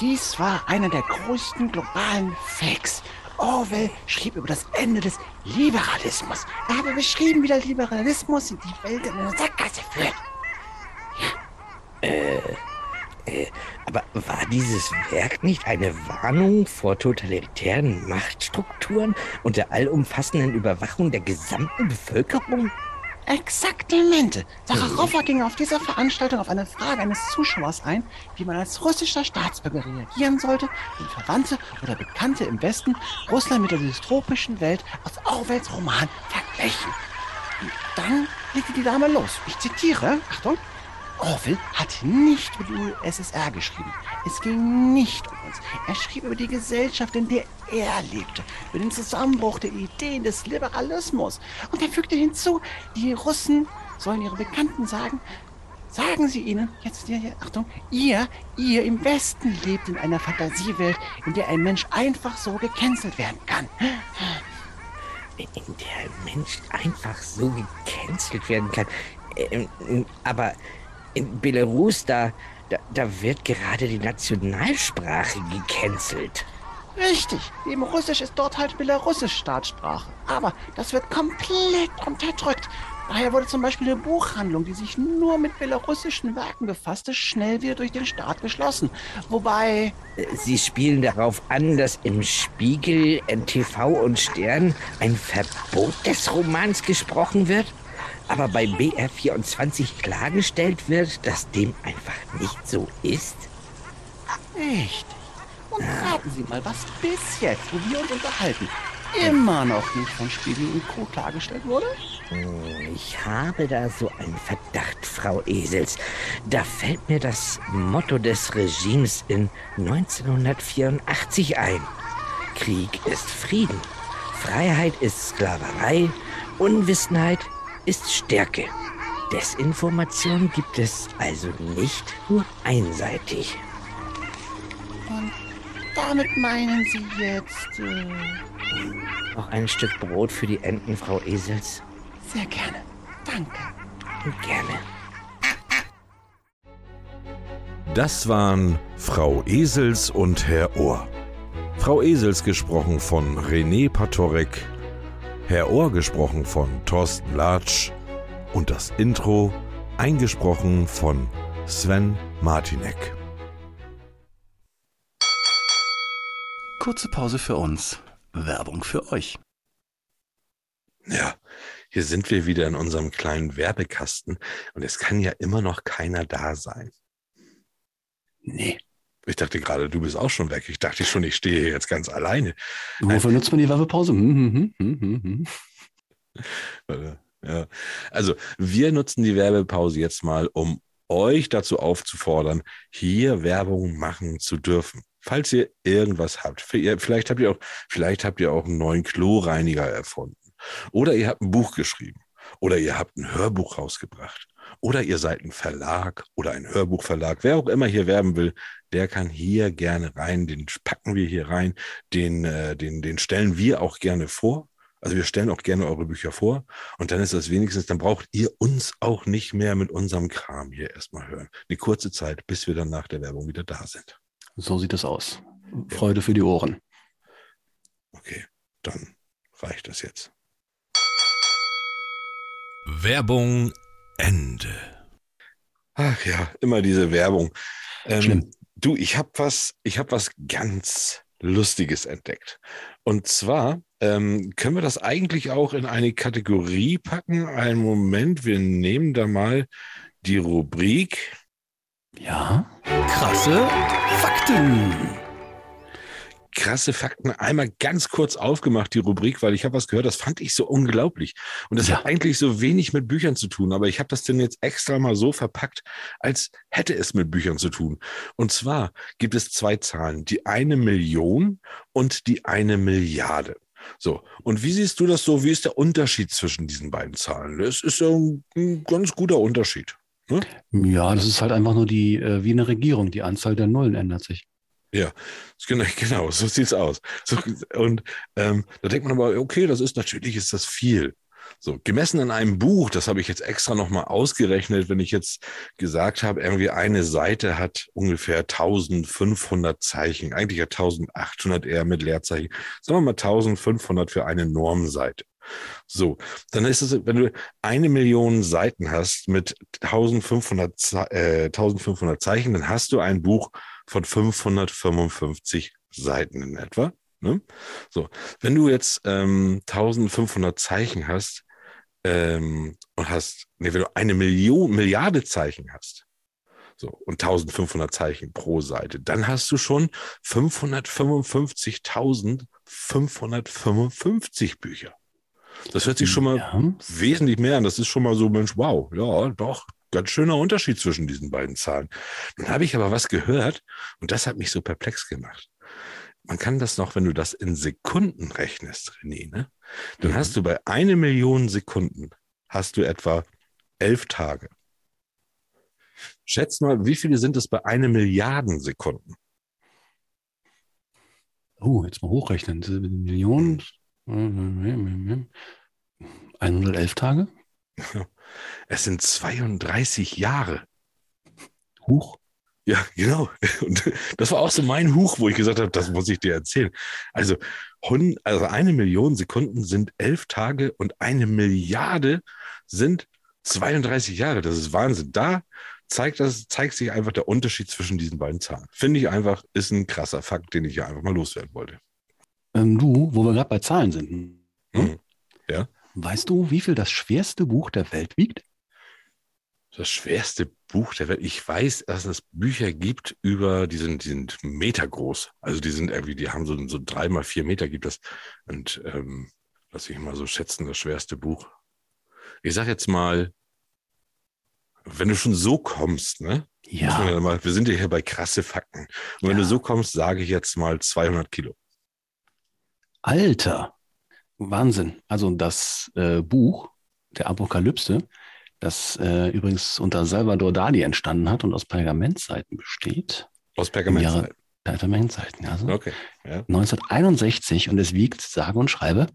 S2: Dies war einer der größten globalen Fakes. Orwell schrieb über das Ende des Liberalismus. Er habe beschrieben, wie der Liberalismus in die Welt in eine Sackgasse führt.
S9: Aber war dieses Werk nicht eine Warnung vor totalitären Machtstrukturen und der allumfassenden Überwachung der gesamten Bevölkerung?
S2: Exaktamente. Sacharowa ging auf dieser Veranstaltung auf eine Frage eines Zuschauers ein, wie man als russischer Staatsbürger reagieren sollte, wenn Verwandte oder Bekannte im Westen Russland mit der dystopischen Welt aus Orwells Roman vergleichen. Und dann legte die Dame los. Ich zitiere, Achtung, Orwell hat nicht über die USSR geschrieben. Es ging nicht um uns. Er schrieb über die Gesellschaft, in der er lebte, über den Zusammenbruch der Ideen des Liberalismus. Und er fügte hinzu, die Russen sollen ihre Bekannten sagen, sagen Sie ihnen, jetzt, ja, Achtung, ihr, ihr im Westen lebt in einer Fantasiewelt, in der ein Mensch einfach so gecancelt werden kann.
S9: in der ein Mensch einfach so gecancelt werden kann. Ähm, aber in Belarus, da, da, da wird gerade die Nationalsprache gecancelt.
S2: Richtig, eben Russisch ist dort halt Belarussisch Staatssprache. Aber das wird komplett unterdrückt. Daher wurde zum Beispiel eine Buchhandlung, die sich nur mit belarussischen Werken befasste, schnell wieder durch den Staat geschlossen. Wobei,
S9: Sie spielen darauf an, dass im Spiegel, NTV und Stern ein Verbot des Romans gesprochen wird, aber bei BR24 klargestellt wird, dass dem einfach nicht so ist?
S2: richtig. Und raten Sie mal, was bis jetzt, wo wir uns unterhalten, immer noch nicht von Spiegel und Co. klargestellt wurde?
S9: Ich habe da so einen Verdacht, Frau Esels. Da fällt mir das Motto des Regimes in 1984 ein. Krieg ist Frieden. Freiheit ist Sklaverei. Unwissenheit ist Stärke. Desinformation gibt es also nicht nur einseitig.
S2: Und damit meinen Sie jetzt, äh,
S9: Noch ein Stück Brot für die Enten, Frau Esels?
S2: sehr gerne. Danke.
S9: Gerne.
S1: Das waren Frau Esels und Herr Ohr. Frau Esels gesprochen von René Patorek, Herr Ohr gesprochen von Thorsten Latsch und das Intro eingesprochen von Sven Martinek.
S8: Kurze Pause für uns. Werbung für euch.
S10: Ja,
S1: hier sind wir wieder in unserem kleinen Werbekasten und es kann ja immer noch keiner da sein.
S2: Nee.
S1: Ich dachte gerade, du bist auch schon weg. Ich dachte schon, ich stehe hier jetzt ganz alleine.
S2: Wofür nutzt man die Werbepause? Hm, hm, hm, hm, hm, hm.
S1: Ja. Also wir nutzen die Werbepause jetzt mal, um euch dazu aufzufordern, hier Werbung machen zu dürfen. Falls ihr irgendwas habt, vielleicht habt ihr auch, vielleicht habt ihr auch einen neuen Kloreiniger erfunden. Oder ihr habt ein Buch geschrieben. Oder ihr habt ein Hörbuch rausgebracht. Oder ihr seid ein Verlag oder ein Hörbuchverlag. Wer auch immer hier werben will, der kann hier gerne rein. Den packen wir hier rein. Den, äh, den, den stellen wir auch gerne vor. Also wir stellen auch gerne eure Bücher vor. Und dann ist das wenigstens, dann braucht ihr uns auch nicht mehr mit unserem Kram hier erstmal hören. Eine kurze Zeit, bis wir dann nach der Werbung wieder da sind.
S2: So sieht es aus. Freude für die Ohren.
S1: Okay, dann reicht das jetzt.
S6: Werbung Ende.
S1: Ach ja, immer diese Werbung. Ähm,
S2: Schlimm.
S1: Du, ich habe was, ich habe was ganz Lustiges entdeckt. Und zwar ähm, können wir das eigentlich auch in eine Kategorie packen. Einen Moment, wir nehmen da mal die Rubrik.
S2: Ja. Krasse Fakten.
S1: Krasse Fakten einmal ganz kurz aufgemacht, die Rubrik, weil ich habe was gehört, das fand ich so unglaublich. Und das
S2: Ja.
S1: hat eigentlich so wenig mit Büchern zu tun, aber ich habe das denn jetzt extra mal so verpackt, als hätte es mit Büchern zu tun. Und zwar gibt es zwei Zahlen, die eine Million und die eine Milliarde. So, und wie siehst du das so? Wie ist der Unterschied zwischen diesen beiden Zahlen? Es ist ja ein, ein ganz guter Unterschied. Ne?
S2: Ja, das ist halt einfach nur die, äh, wie eine Regierung. Die Anzahl der Nullen ändert sich.
S1: Ja, (laughs) genau, so sieht's aus. So, und ähm, da denkt man aber, okay, das ist natürlich ist das viel. So, gemessen an einem Buch, das habe ich jetzt extra nochmal ausgerechnet, wenn ich jetzt gesagt habe, irgendwie eine Seite hat ungefähr 1500 Zeichen, eigentlich ja 1800 eher mit Leerzeichen, sagen wir mal 1500 für eine Normseite. So, dann ist es, wenn du eine Million Seiten hast mit 1500, Ze- äh, 1500 Zeichen, dann hast du ein Buch von 555 Seiten in etwa. Ne? So, wenn du jetzt ähm, 1500 Zeichen hast ähm, und hast, nee, wenn du eine Million, Milliarde Zeichen hast, so, und 1500 Zeichen pro Seite, dann hast du schon 555.555 Bücher. Das hört sich schon mal
S2: Ja.
S1: wesentlich mehr an. Das ist schon mal so, Mensch, wow, ja, doch, ganz schöner Unterschied zwischen diesen beiden Zahlen. Dann habe ich aber was gehört und das hat mich so perplex gemacht. Man kann das noch, wenn du das in Sekunden rechnest, René, ne? Dann hast du bei eine Million Sekunden hast du etwa elf Tage. Schätz mal, wie viele sind es bei eine Milliarden Sekunden?
S2: Oh, jetzt mal hochrechnen. Millionen. 111 Tage? (laughs)
S1: Es sind 32 Jahre.
S2: Huch.
S1: Ja, genau. (laughs) Und das war auch so mein Huch, wo ich gesagt habe, das muss ich dir erzählen. Also, also eine Million Sekunden sind elf Tage und eine Milliarde sind 32 Jahre. Das ist Wahnsinn. Da zeigt, das, zeigt sich einfach der Unterschied zwischen diesen beiden Zahlen. Finde ich einfach, ist ein krasser Fakt, den ich hier einfach mal loswerden wollte.
S2: Ähm, du, wo wir gerade bei Zahlen sind. hm?
S1: Mhm. Ja.
S2: Weißt du, wie viel das schwerste Buch der Welt wiegt?
S1: Das schwerste Buch der Welt. Ich weiß, dass es Bücher gibt über, die sind, die sind Meter groß. Also die sind irgendwie, die haben so, so drei mal vier Meter gibt das. Und ähm, lass ich mal so schätzen, das schwerste Buch. Ich sag jetzt mal, wenn du schon so kommst, ne?
S2: Ja,
S1: ja mal, wir sind ja hier bei krasse Fakten. Und wenn
S2: Ja.
S1: du so kommst, sage ich jetzt mal 200 Kilo.
S2: Alter. Wahnsinn. Also das äh, Buch der Apokalypse, das äh, übrigens unter Salvador Dali entstanden hat und aus Pergamentseiten besteht.
S1: Aus
S2: Im
S1: Pergament.
S2: Jahre- Pergamentseiten, also.
S1: Okay. Ja.
S2: 1961 und es wiegt, sage und schreibe,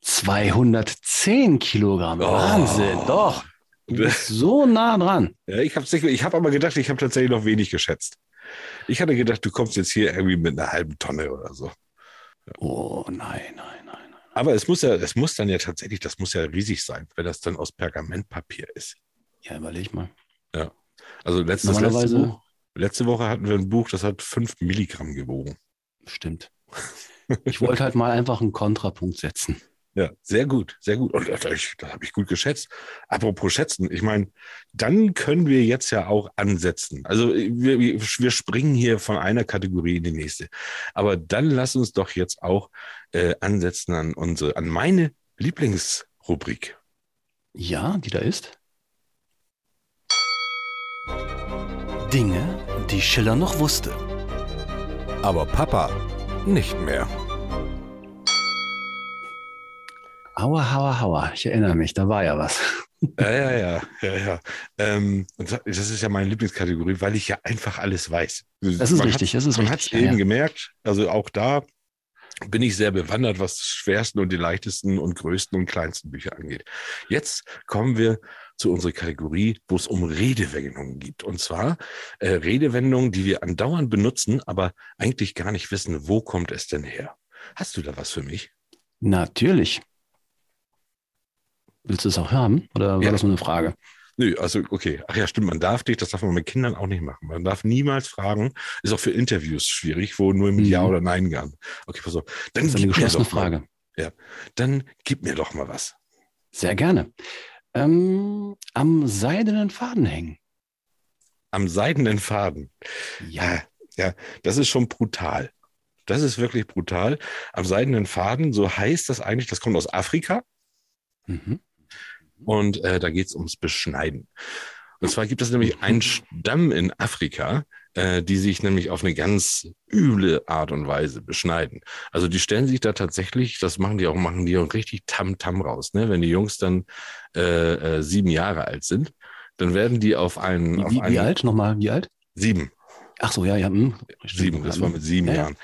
S2: 210 Kilogramm.
S1: Oh.
S2: Wahnsinn, doch. Du bist (laughs) so nah dran.
S1: Ja, ich habe ich hab aber gedacht, ich habe tatsächlich noch wenig geschätzt. Ich hatte gedacht, du kommst jetzt hier irgendwie mit einer halben Tonne oder so.
S2: Oh nein, nein, nein. nein.
S1: Aber es muss ja, es muss dann ja tatsächlich, das muss ja riesig sein, wenn das dann aus Pergamentpapier ist.
S2: Ja, überleg mal.
S1: Also letztes, letzte, Buch, letzte Woche hatten wir ein Buch, das hat fünf Milligramm gewogen.
S2: Stimmt. Ich wollte halt mal einfach einen Kontrapunkt setzen.
S1: Ja, sehr gut, sehr gut. Und das, das habe ich gut geschätzt. Apropos schätzen, ich meine, dann können wir jetzt ja auch ansetzen. Also wir, wir springen hier von einer Kategorie in die nächste. Aber dann lass uns doch jetzt auch äh, ansetzen an unsere, an meine Lieblingsrubrik.
S2: Ja, die da ist. Dinge, die Schiller noch wusste.
S6: Aber Papa nicht mehr.
S2: Aua, hauer, hauer. Ich erinnere mich, da war ja was.
S1: Ja, ja, ja, ja, ja. Ähm, und das ist ja meine Lieblingskategorie, weil ich ja einfach alles weiß.
S2: Das ist
S1: man
S2: richtig, das ist
S1: man
S2: richtig.
S1: hat eben
S2: ja, ja.
S1: gemerkt, also auch da bin ich sehr bewandert, was die schwersten und die leichtesten und größten und kleinsten Bücher angeht. Jetzt kommen wir zu unserer Kategorie, wo es um Redewendungen geht. Und zwar äh, Redewendungen, die wir andauernd benutzen, aber eigentlich gar nicht wissen, wo kommt es denn her. Hast du da was für mich?
S2: Natürlich. Willst du es auch haben? Oder war
S1: Ja.
S2: das nur eine Frage?
S1: Nö, also okay. Ach ja, stimmt, man darf dich, das darf man mit Kindern auch nicht machen. Man darf niemals fragen. Ist auch für Interviews schwierig, wo nur mit
S2: Mhm.
S1: Ja oder Nein gern. Okay, pass auf. Dann
S2: Das ist eine
S1: gib mir
S2: geschlossene
S1: doch mal-
S2: Frage.
S1: Dann gib mir doch mal was.
S2: Sehr gerne. Ähm, am seidenen Faden hängen.
S1: Am seidenen Faden. Ja, ja, das ist schon brutal. Das ist wirklich brutal. Am seidenen Faden, so heißt das eigentlich, das kommt aus Afrika
S2: Mhm.
S1: Und äh, da geht es ums Beschneiden. Und zwar gibt es nämlich einen Stamm in Afrika, äh, die sich nämlich auf eine ganz üble Art und Weise beschneiden. Also die stellen sich da tatsächlich, das machen die auch, machen die auch richtig Tam-Tam raus. Ne? Wenn die Jungs dann äh, äh, sieben Jahre alt sind, dann werden die auf einen,
S2: Wie,
S1: auf
S2: wie,
S1: einen
S2: wie alt? Nochmal, wie alt?
S1: sieben.
S2: Ach so, ja, ja. hm.
S1: Sieben, das war mit sieben
S2: Ja, ja.
S1: Jahren.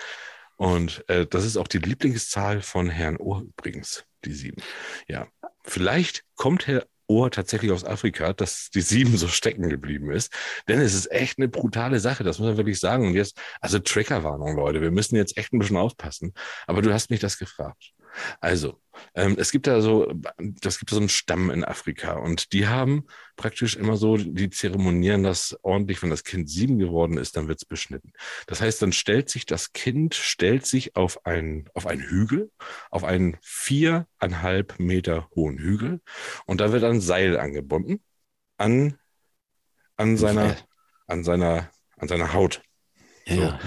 S1: Und äh, das ist auch die Lieblingszahl von Herrn Ohr übrigens, die sieben. Ja, vielleicht kommt Herr Ohr tatsächlich aus Afrika, dass die sieben so stecken geblieben ist. Denn es ist echt eine brutale Sache, das muss man wirklich sagen. Und jetzt, also Triggerwarnung, Leute, wir müssen jetzt echt ein bisschen aufpassen. Aber du hast mich das gefragt. Also, ähm, es gibt da so, das gibt so einen Stamm in Afrika und die haben praktisch immer so, die zeremonieren das ordentlich, wenn das Kind sieben geworden ist, dann wird's beschnitten. Das heißt, dann stellt sich das Kind, stellt sich auf einen, auf einen Hügel, auf einen viereinhalb Meter hohen Hügel und da wird ein Seil angebunden an, an seiner, an seiner, an seiner Haut. So.
S2: ja, ja.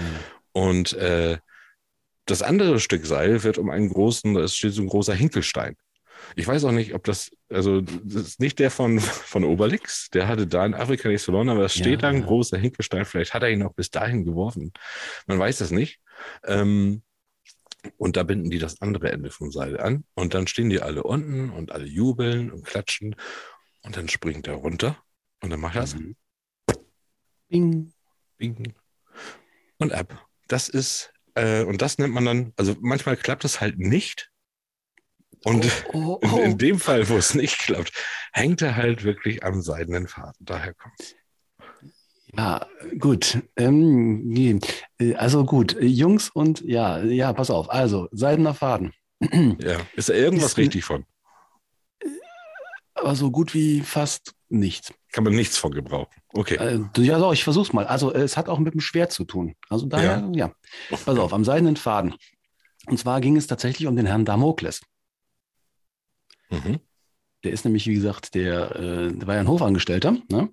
S1: Und äh, das andere Stück Seil wird um einen großen, da steht so ein großer Hinkelstein. Ich weiß auch nicht, ob das, also das ist nicht der von, von Obelix, der hatte da in Afrika nichts verloren, aber es
S2: Ja,
S1: steht da ein
S2: ja.
S1: großer Hinkelstein, vielleicht hat er ihn auch bis dahin geworfen. Man weiß das nicht. Ähm, und da binden die das andere Ende vom Seil an und dann stehen die alle unten und alle jubeln und klatschen und dann springt er runter und dann macht er das
S2: Mhm. Bing.
S1: Bing. Und ab. Das ist, äh, und das nennt man dann, also manchmal klappt es halt nicht. Und
S2: Oh, (laughs)
S1: in,
S2: oh,
S1: in dem Fall, wo es nicht klappt, hängt er halt wirklich am seidenen Faden. Daher kommt's.
S2: Ja, gut. Ähm. Äh, also gut, Jungs und ja, ja, pass auf. Also, seidener Faden.
S1: Ja. Ist da irgendwas
S2: Ist-
S1: richtig von?
S2: Aber so gut wie fast nichts.
S1: Kann man nichts von gebrauchen. Okay.
S2: Äh, ja, so, ich versuch's mal. Also, es hat auch mit dem Schwert zu tun. Also daher, ja. Pass auf, am seidenen Faden. Und zwar ging es tatsächlich um den Herrn Damokles.
S1: Mhm.
S2: Der ist nämlich, wie gesagt, der, äh, der war ja ein Hofangestellter, ne?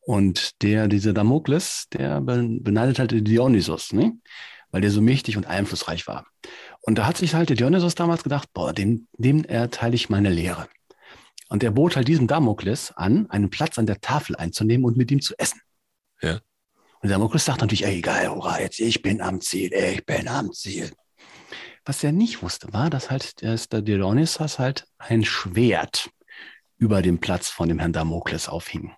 S2: Und der, dieser Damokles, der be- beneidet halt Dionysos, ne? Weil der so mächtig und einflussreich war. Und da hat sich halt der Dionysos damals gedacht, boah, dem, dem erteile ich meine Lehre. Und er bot halt diesem Damokles an, einen Platz an der Tafel einzunehmen und mit ihm zu essen.
S1: Ja.
S2: Und der Damokles sagt natürlich, ey, geil, hurra, jetzt, ich bin am Ziel, ich bin am Ziel. Was er nicht wusste, war, dass halt der Dionysos halt ein Schwert über dem Platz von dem Herrn Damokles aufhing,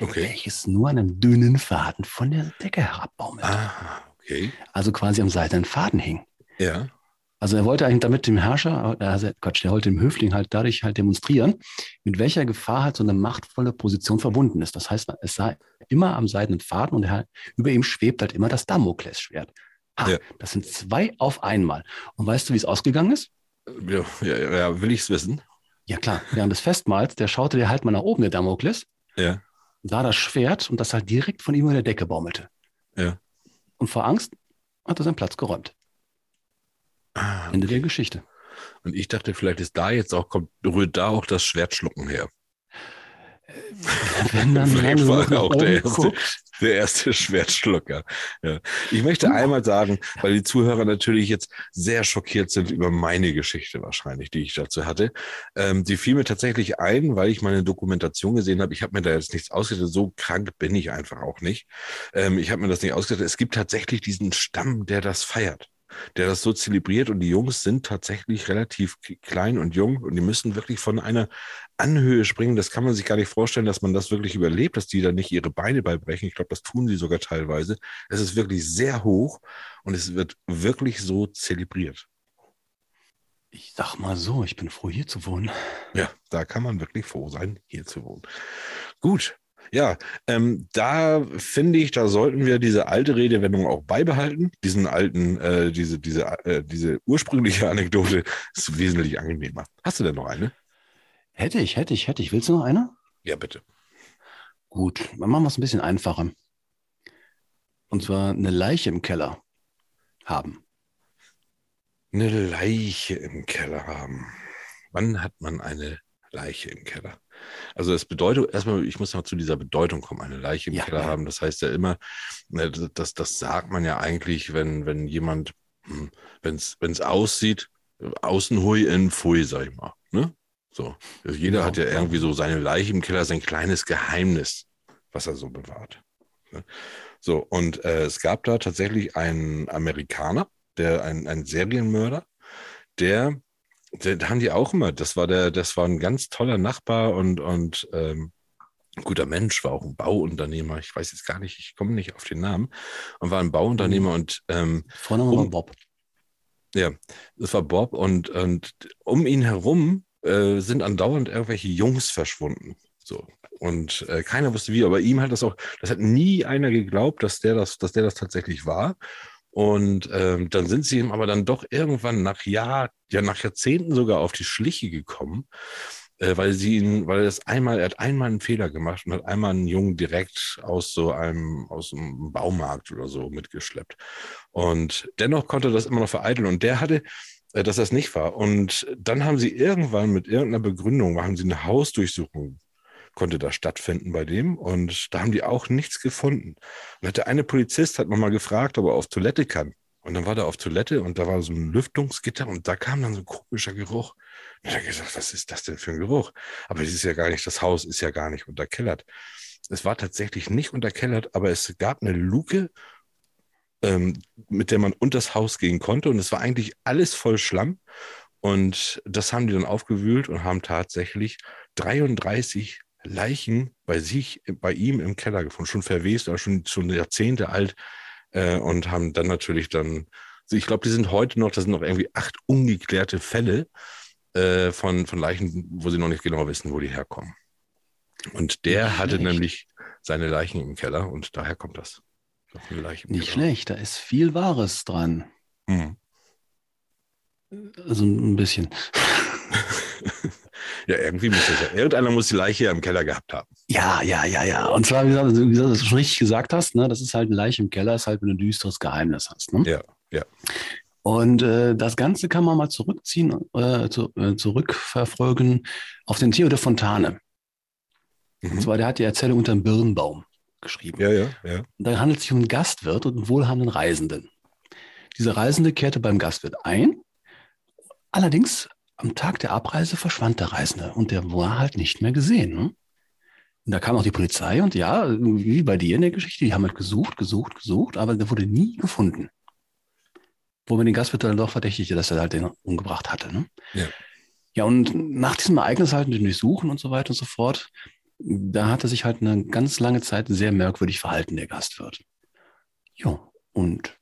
S1: Okay.
S2: welches nur an einem dünnen Faden von der Decke herabbaumelte.
S1: Ah, okay.
S2: Also quasi am seidenen Faden hing.
S1: Ja.
S2: Also er wollte eigentlich damit dem Herrscher, äh, also Quatsch, der wollte dem Höfling halt dadurch halt demonstrieren, mit welcher Gefahr halt so eine machtvolle Position verbunden ist. Das heißt, es sei immer am seidenen Faden und er, über ihm schwebt halt immer das Damoklesschwert. Ah,
S1: Ja.
S2: Das sind zwei auf einmal. Und weißt du, wie es ausgegangen ist?
S1: Ja, ja, ja will ich's wissen?
S2: Ja klar, während des Festmahls, der schaute der halt mal nach oben, der Damokles,
S1: Ja.
S2: sah das Schwert und das halt direkt von ihm über der Decke baumelte.
S1: Ja.
S2: Und vor Angst hat er seinen Platz geräumt.
S1: Ah,
S2: Ende der Geschichte.
S1: Und ich dachte, vielleicht ist da jetzt auch, kommt, rührt da auch das Schwertschlucken her.
S2: Wenn dann (laughs)
S1: Vielleicht war
S2: nach
S1: auch der erste, der erste Schwertschlucker. Ja. Ich möchte einmal sagen, weil die Zuhörer natürlich jetzt sehr schockiert sind über meine Geschichte wahrscheinlich, die ich dazu hatte. Ähm, die fiel mir tatsächlich ein, weil ich meine Dokumentation gesehen habe. Ich habe mir da jetzt nichts ausgedacht. So krank bin ich einfach auch nicht. Ähm, ich habe mir das nicht ausgedacht. Es gibt tatsächlich diesen Stamm, der das feiert der das so zelebriert und die Jungs sind tatsächlich relativ klein und jung und die müssen wirklich von einer Anhöhe springen. Das kann man sich gar nicht vorstellen, dass man das wirklich überlebt, dass die da nicht ihre Beine beibrechen. Ich glaube, das tun sie sogar teilweise. Es ist wirklich sehr hoch und es wird wirklich so zelebriert.
S2: Ich sag mal so, ich bin froh, hier zu wohnen.
S1: Ja, da kann man wirklich froh sein, hier zu wohnen. Gut. Ja, ähm, da finde ich, da sollten wir diese alte Redewendung auch beibehalten. Diesen alten, äh, diese, diese, äh, diese ursprüngliche (laughs) Anekdote ist wesentlich angenehmer. Hast du denn noch eine?
S2: Hätte ich, hätte ich, hätte ich. Willst du noch eine?
S1: Ja, bitte.
S2: Gut, dann machen wir es ein bisschen einfacher. Und zwar eine Leiche im Keller haben.
S1: Eine Leiche im Keller haben. Wann hat man eine Leiche im Keller? Also das bedeutet, erstmal, ich muss noch zu dieser Bedeutung kommen, eine Leiche im
S2: Ja,
S1: Keller
S2: ja.
S1: haben. Das heißt ja immer, das, das sagt man ja eigentlich, wenn, wenn jemand, wenn es aussieht, außen hui, innen pfui, sag ich mal. Ne? So. Also jeder
S2: Genau.
S1: hat ja irgendwie so seine Leiche im Keller, sein kleines Geheimnis, was er so bewahrt. Ne? So, und äh, es gab da tatsächlich einen Amerikaner, der ein, ein Serienmörder, der, der, da haben die auch immer, das war der, das war ein ganz toller Nachbar und, und ähm, ein guter Mensch, war auch ein Bauunternehmer, ich weiß jetzt gar nicht, ich komme nicht auf den Namen, und war ein Bauunternehmer und ähm,
S2: Vorname
S1: Um-
S2: war Bob.
S1: ja, das war Bob und, und um ihn herum äh, sind andauernd irgendwelche Jungs verschwunden. So. Und äh, keiner wusste wie, aber ihm hat das auch, das hat nie einer geglaubt, dass der das, dass der das tatsächlich war. Und ähm, dann sind sie ihm aber dann doch irgendwann nach Jahr, ja nach Jahrzehnten sogar auf die Schliche gekommen, äh, weil sie ihn, weil er das einmal, er hat einmal einen Fehler gemacht und hat einmal einen Jungen direkt aus so einem, aus einem Baumarkt oder so mitgeschleppt. Und dennoch konnte er das immer noch vereiteln. Und der hatte, äh, dass das nicht war. Und dann haben sie irgendwann mit irgendeiner Begründung, haben sie eine Hausdurchsuchung, konnte da stattfinden bei dem. Und da haben die auch nichts gefunden. Und der eine Polizist hat nochmal gefragt, ob er auf Toilette kann. Und dann war der auf Toilette und da war so ein Lüftungsgitter und da kam dann so ein komischer Geruch. Und er hat gesagt, was ist das denn für ein Geruch? Aber es ist ja gar nicht, das Haus ist ja gar nicht unterkellert. Es war tatsächlich nicht unterkellert, aber es gab eine Luke, ähm, mit der man unters Haus gehen konnte und es war eigentlich alles voll Schlamm. Und das haben die dann aufgewühlt und haben tatsächlich 33 Leichen bei sich, bei ihm im Keller gefunden, schon verwest oder schon, schon Jahrzehnte alt äh, und haben dann natürlich dann, also ich glaube, die sind heute noch, das sind noch irgendwie acht ungeklärte Fälle äh, von, von Leichen, wo sie noch nicht genau wissen, wo die herkommen. Und der
S2: Nicht
S1: hatte
S2: schlecht.
S1: nämlich seine Leichen im Keller und daher kommt das.
S2: Nicht
S1: Keller.
S2: schlecht, da ist viel Wahres dran.
S1: Mhm.
S2: Also ein bisschen. (laughs)
S1: Ja, irgendwie muss das ja. Irgendeiner muss die Leiche ja im Keller gehabt haben.
S2: Ja, ja, ja, ja. Und zwar, wie gesagt, wie gesagt, was du schon richtig gesagt hast, ne, das ist halt eine Leiche im Keller, ist halt, wenn du ein düsteres Geheimnis hast. Ne?
S1: Ja, ja.
S2: Und äh, das Ganze kann man mal zurückziehen, äh, zu, äh, zurückverfolgen auf den Theo de Fontane. Und
S1: Mhm.
S2: zwar, der hat die Erzählung unter dem Birnbaum geschrieben.
S1: Ja, ja, ja.
S2: Und da handelt es sich um einen Gastwirt und einen wohlhabenden Reisenden. Dieser Reisende kehrte beim Gastwirt ein. Allerdings am Tag der Abreise verschwand der Reisende und der war halt nicht mehr gesehen. Ne? Und da kam auch die Polizei und ja, wie bei dir in der Geschichte, die haben halt gesucht, gesucht, gesucht, aber der wurde nie gefunden. Wo man den Gastwirt dann doch verdächtigte, dass er halt den umgebracht hatte. Ne?
S1: Ja.
S2: Ja, und nach diesem Ereignis halt mit dem Durchsuchen und so weiter und so fort, da hat er sich halt eine ganz lange Zeit sehr merkwürdig verhalten, der Gastwirt. Ja, und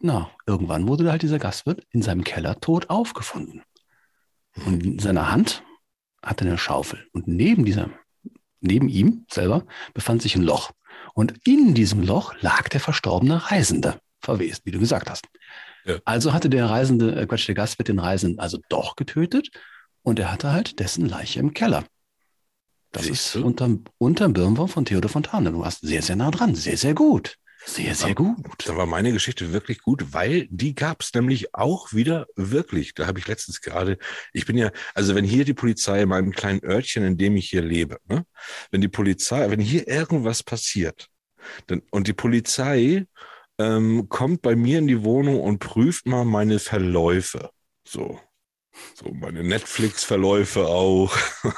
S2: na, irgendwann wurde halt dieser Gastwirt in seinem Keller tot aufgefunden. Und in seiner Hand hatte er eine Schaufel. Und neben dieser, neben ihm selber befand sich ein Loch. Und in diesem Loch lag der verstorbene Reisende, verwest, wie du gesagt hast.
S1: Ja.
S2: Also hatte der Reisende, äh Quatsch, der Gastwirt den Reisenden also doch getötet und er hatte halt dessen Leiche im Keller. Das
S1: Siehst
S2: ist
S1: du?
S2: unterm, unterm Birnbaum von Theodor Fontane. Du warst sehr, sehr nah dran. Sehr, sehr gut. Sehr, sehr gut.
S1: Da war meine Geschichte wirklich gut, weil die gab es nämlich auch wieder wirklich. Da habe ich letztens gerade, ich bin ja, also wenn hier die Polizei in meinem kleinen Örtchen, in dem ich hier lebe, ne, wenn die Polizei, wenn hier irgendwas passiert dann, und die Polizei ähm, kommt bei mir in die Wohnung und prüft mal meine Verläufe. So. So meine Netflix-Verläufe auch. (laughs)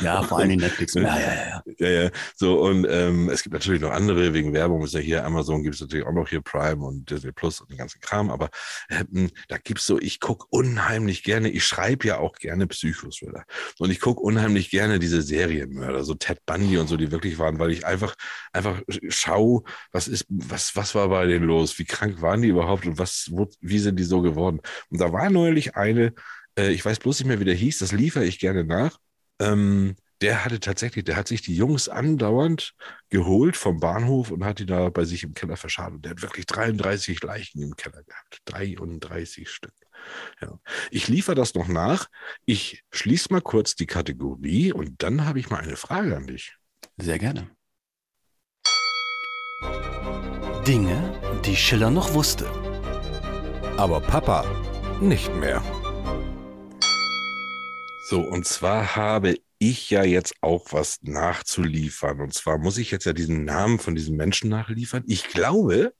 S2: Ja, vor allem Netflix. Ja, ja, ja.
S1: Ja, ja. So, und ähm, es gibt natürlich noch andere, wegen Werbung ist ja hier Amazon, gibt es natürlich auch noch hier Prime und Disney Plus und den ganzen Kram, aber ähm, da gibt's so, ich guck unheimlich gerne, ich schreibe ja auch gerne Psychothriller. Und ich guck unheimlich gerne diese Serienmörder, so Ted Bundy und so, die wirklich waren, weil ich einfach, einfach schau, was ist, was, was war bei denen los? Wie krank waren die überhaupt und was, wo, wie sind die so geworden? Und da war neulich eine, äh, ich weiß bloß nicht mehr, wie der hieß, das liefere ich gerne nach. Ähm, der hatte tatsächlich, der hat sich die Jungs andauernd geholt vom Bahnhof und hat die da bei sich im Keller verschadet. Der hat wirklich 33 Leichen im Keller gehabt. 33 Stück. Ja. Ich liefere das noch nach. Ich schließe mal kurz die Kategorie und dann habe ich mal eine Frage an dich.
S2: Sehr gerne. Dinge, die Schiller noch wusste.
S6: Aber Papa nicht mehr.
S1: So, und zwar habe ich ja jetzt auch was nachzuliefern. Und zwar muss ich jetzt ja diesen Namen von diesem Menschen nachliefern. Ich glaube,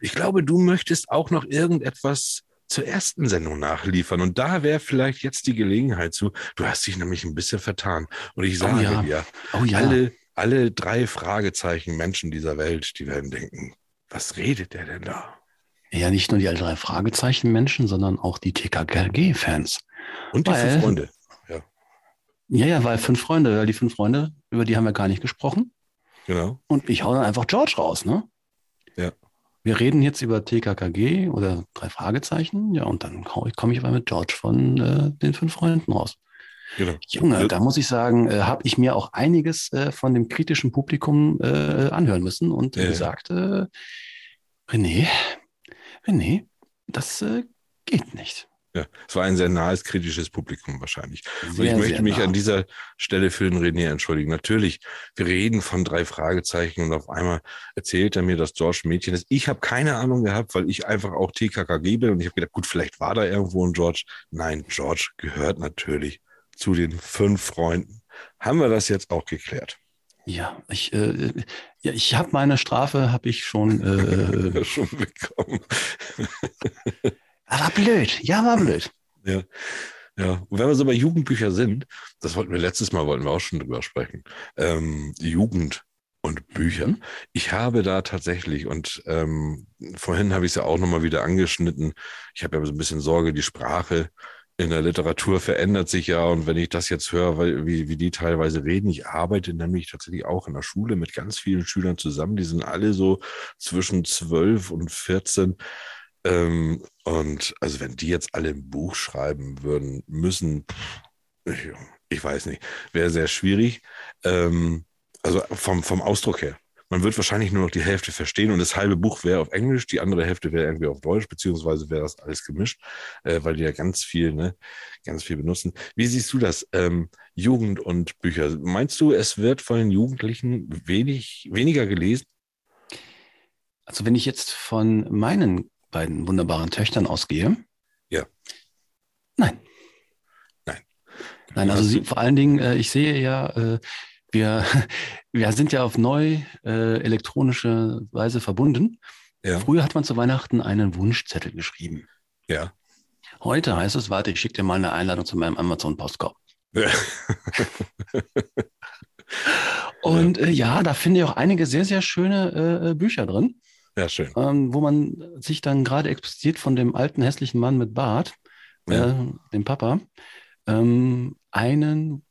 S1: ich glaube, du möchtest auch noch irgendetwas zur ersten Sendung nachliefern. Und da wäre vielleicht jetzt die Gelegenheit zu. Du hast dich nämlich ein bisschen vertan. Und ich sage
S2: ja.
S1: dir,
S2: Oh ja.
S1: alle, alle drei Fragezeichen Menschen dieser Welt, die werden denken, was redet der denn da?
S2: Ja, nicht nur die alle drei Fragezeichen-Menschen, sondern auch die TKKG-Fans.
S1: Und die
S2: Weil-
S1: fünf Freunde. Ja,
S2: Ja, ja, weil fünf Freunde, weil die fünf Freunde, über die haben wir gar nicht gesprochen.
S1: genau.
S2: Und ich hau dann einfach George raus, ne?
S1: Ja.
S2: Wir reden jetzt über TKKG oder drei Fragezeichen, ja, und dann komme ich, aber mit George von äh, den fünf Freunden raus.
S1: genau.
S2: Junge,
S1: Ja.
S2: da muss ich sagen, äh, habe ich mir auch einiges äh, von dem kritischen Publikum äh, anhören müssen und
S1: Ja, ja.
S2: gesagt, äh, René, René, das äh, geht nicht.
S1: Ja, es war ein sehr nahes, kritisches Publikum wahrscheinlich. Und ich
S2: Sehr,
S1: möchte
S2: sehr
S1: mich
S2: nah.
S1: an dieser Stelle für den René entschuldigen. Natürlich, wir reden von drei Fragezeichen und auf einmal erzählt er mir, dass George ein Mädchen ist. Ich habe keine Ahnung gehabt, weil ich einfach auch TKKG bin und ich habe gedacht, gut, vielleicht war da irgendwo ein George. Nein, George gehört natürlich zu den fünf Freunden. Haben wir das jetzt auch geklärt?
S2: Ja, ich, äh, ja, ich habe meine Strafe, habe ich schon. Äh, (laughs)
S1: Schon bekommen.
S2: War blöd, ja, war blöd. (laughs)
S1: Ja. Ja, und wenn wir so bei Jugendbücher sind, das wollten wir letztes Mal, wollten wir auch schon drüber sprechen, ähm, Jugend und Bücher.
S2: Mhm.
S1: Ich habe da tatsächlich, und ähm, vorhin habe ich es ja auch nochmal wieder angeschnitten, ich habe ja so ein bisschen Sorge, die Sprache in der Literatur verändert sich ja. Und wenn ich das jetzt höre, weil, wie, wie die teilweise reden, ich arbeite nämlich tatsächlich auch in der Schule mit ganz vielen Schülern zusammen, die sind alle so zwischen 12 und 14. Ähm, und also wenn die jetzt alle ein Buch schreiben würden müssen, ich, ich weiß nicht, wäre sehr schwierig. Ähm, also vom, vom Ausdruck her. Man wird wahrscheinlich nur noch die Hälfte verstehen und das halbe Buch wäre auf Englisch, die andere Hälfte wäre irgendwie auf Deutsch, beziehungsweise wäre das alles gemischt, äh, weil die ja ganz viel, ne, ganz viel benutzen. Wie siehst du das? Ähm, Jugend und Bücher. Meinst du, es wird von den Jugendlichen wenig, weniger gelesen?
S2: Also wenn ich jetzt von meinen beiden wunderbaren Töchtern ausgehe.
S1: Ja.
S2: Nein.
S1: Nein.
S2: Nein, also sie, vor allen Dingen, äh, ich sehe ja, äh, wir, (laughs) wir sind ja auf neu äh, elektronische Weise verbunden.
S1: Ja.
S2: Früher hat man zu Weihnachten einen Wunschzettel geschrieben.
S1: Ja.
S2: Heute heißt es, warte, ich schicke dir mal eine Einladung zu meinem Amazon-Postkorb.
S1: Ja. (laughs)
S2: Und äh, ja, da finde ich auch einige sehr, sehr schöne äh, Bücher drin,
S1: ja, schön.
S2: ähm, wo man sich dann gerade explizit von dem alten hässlichen Mann mit Bart,
S1: Ja.
S2: äh, dem Papa, ähm, einen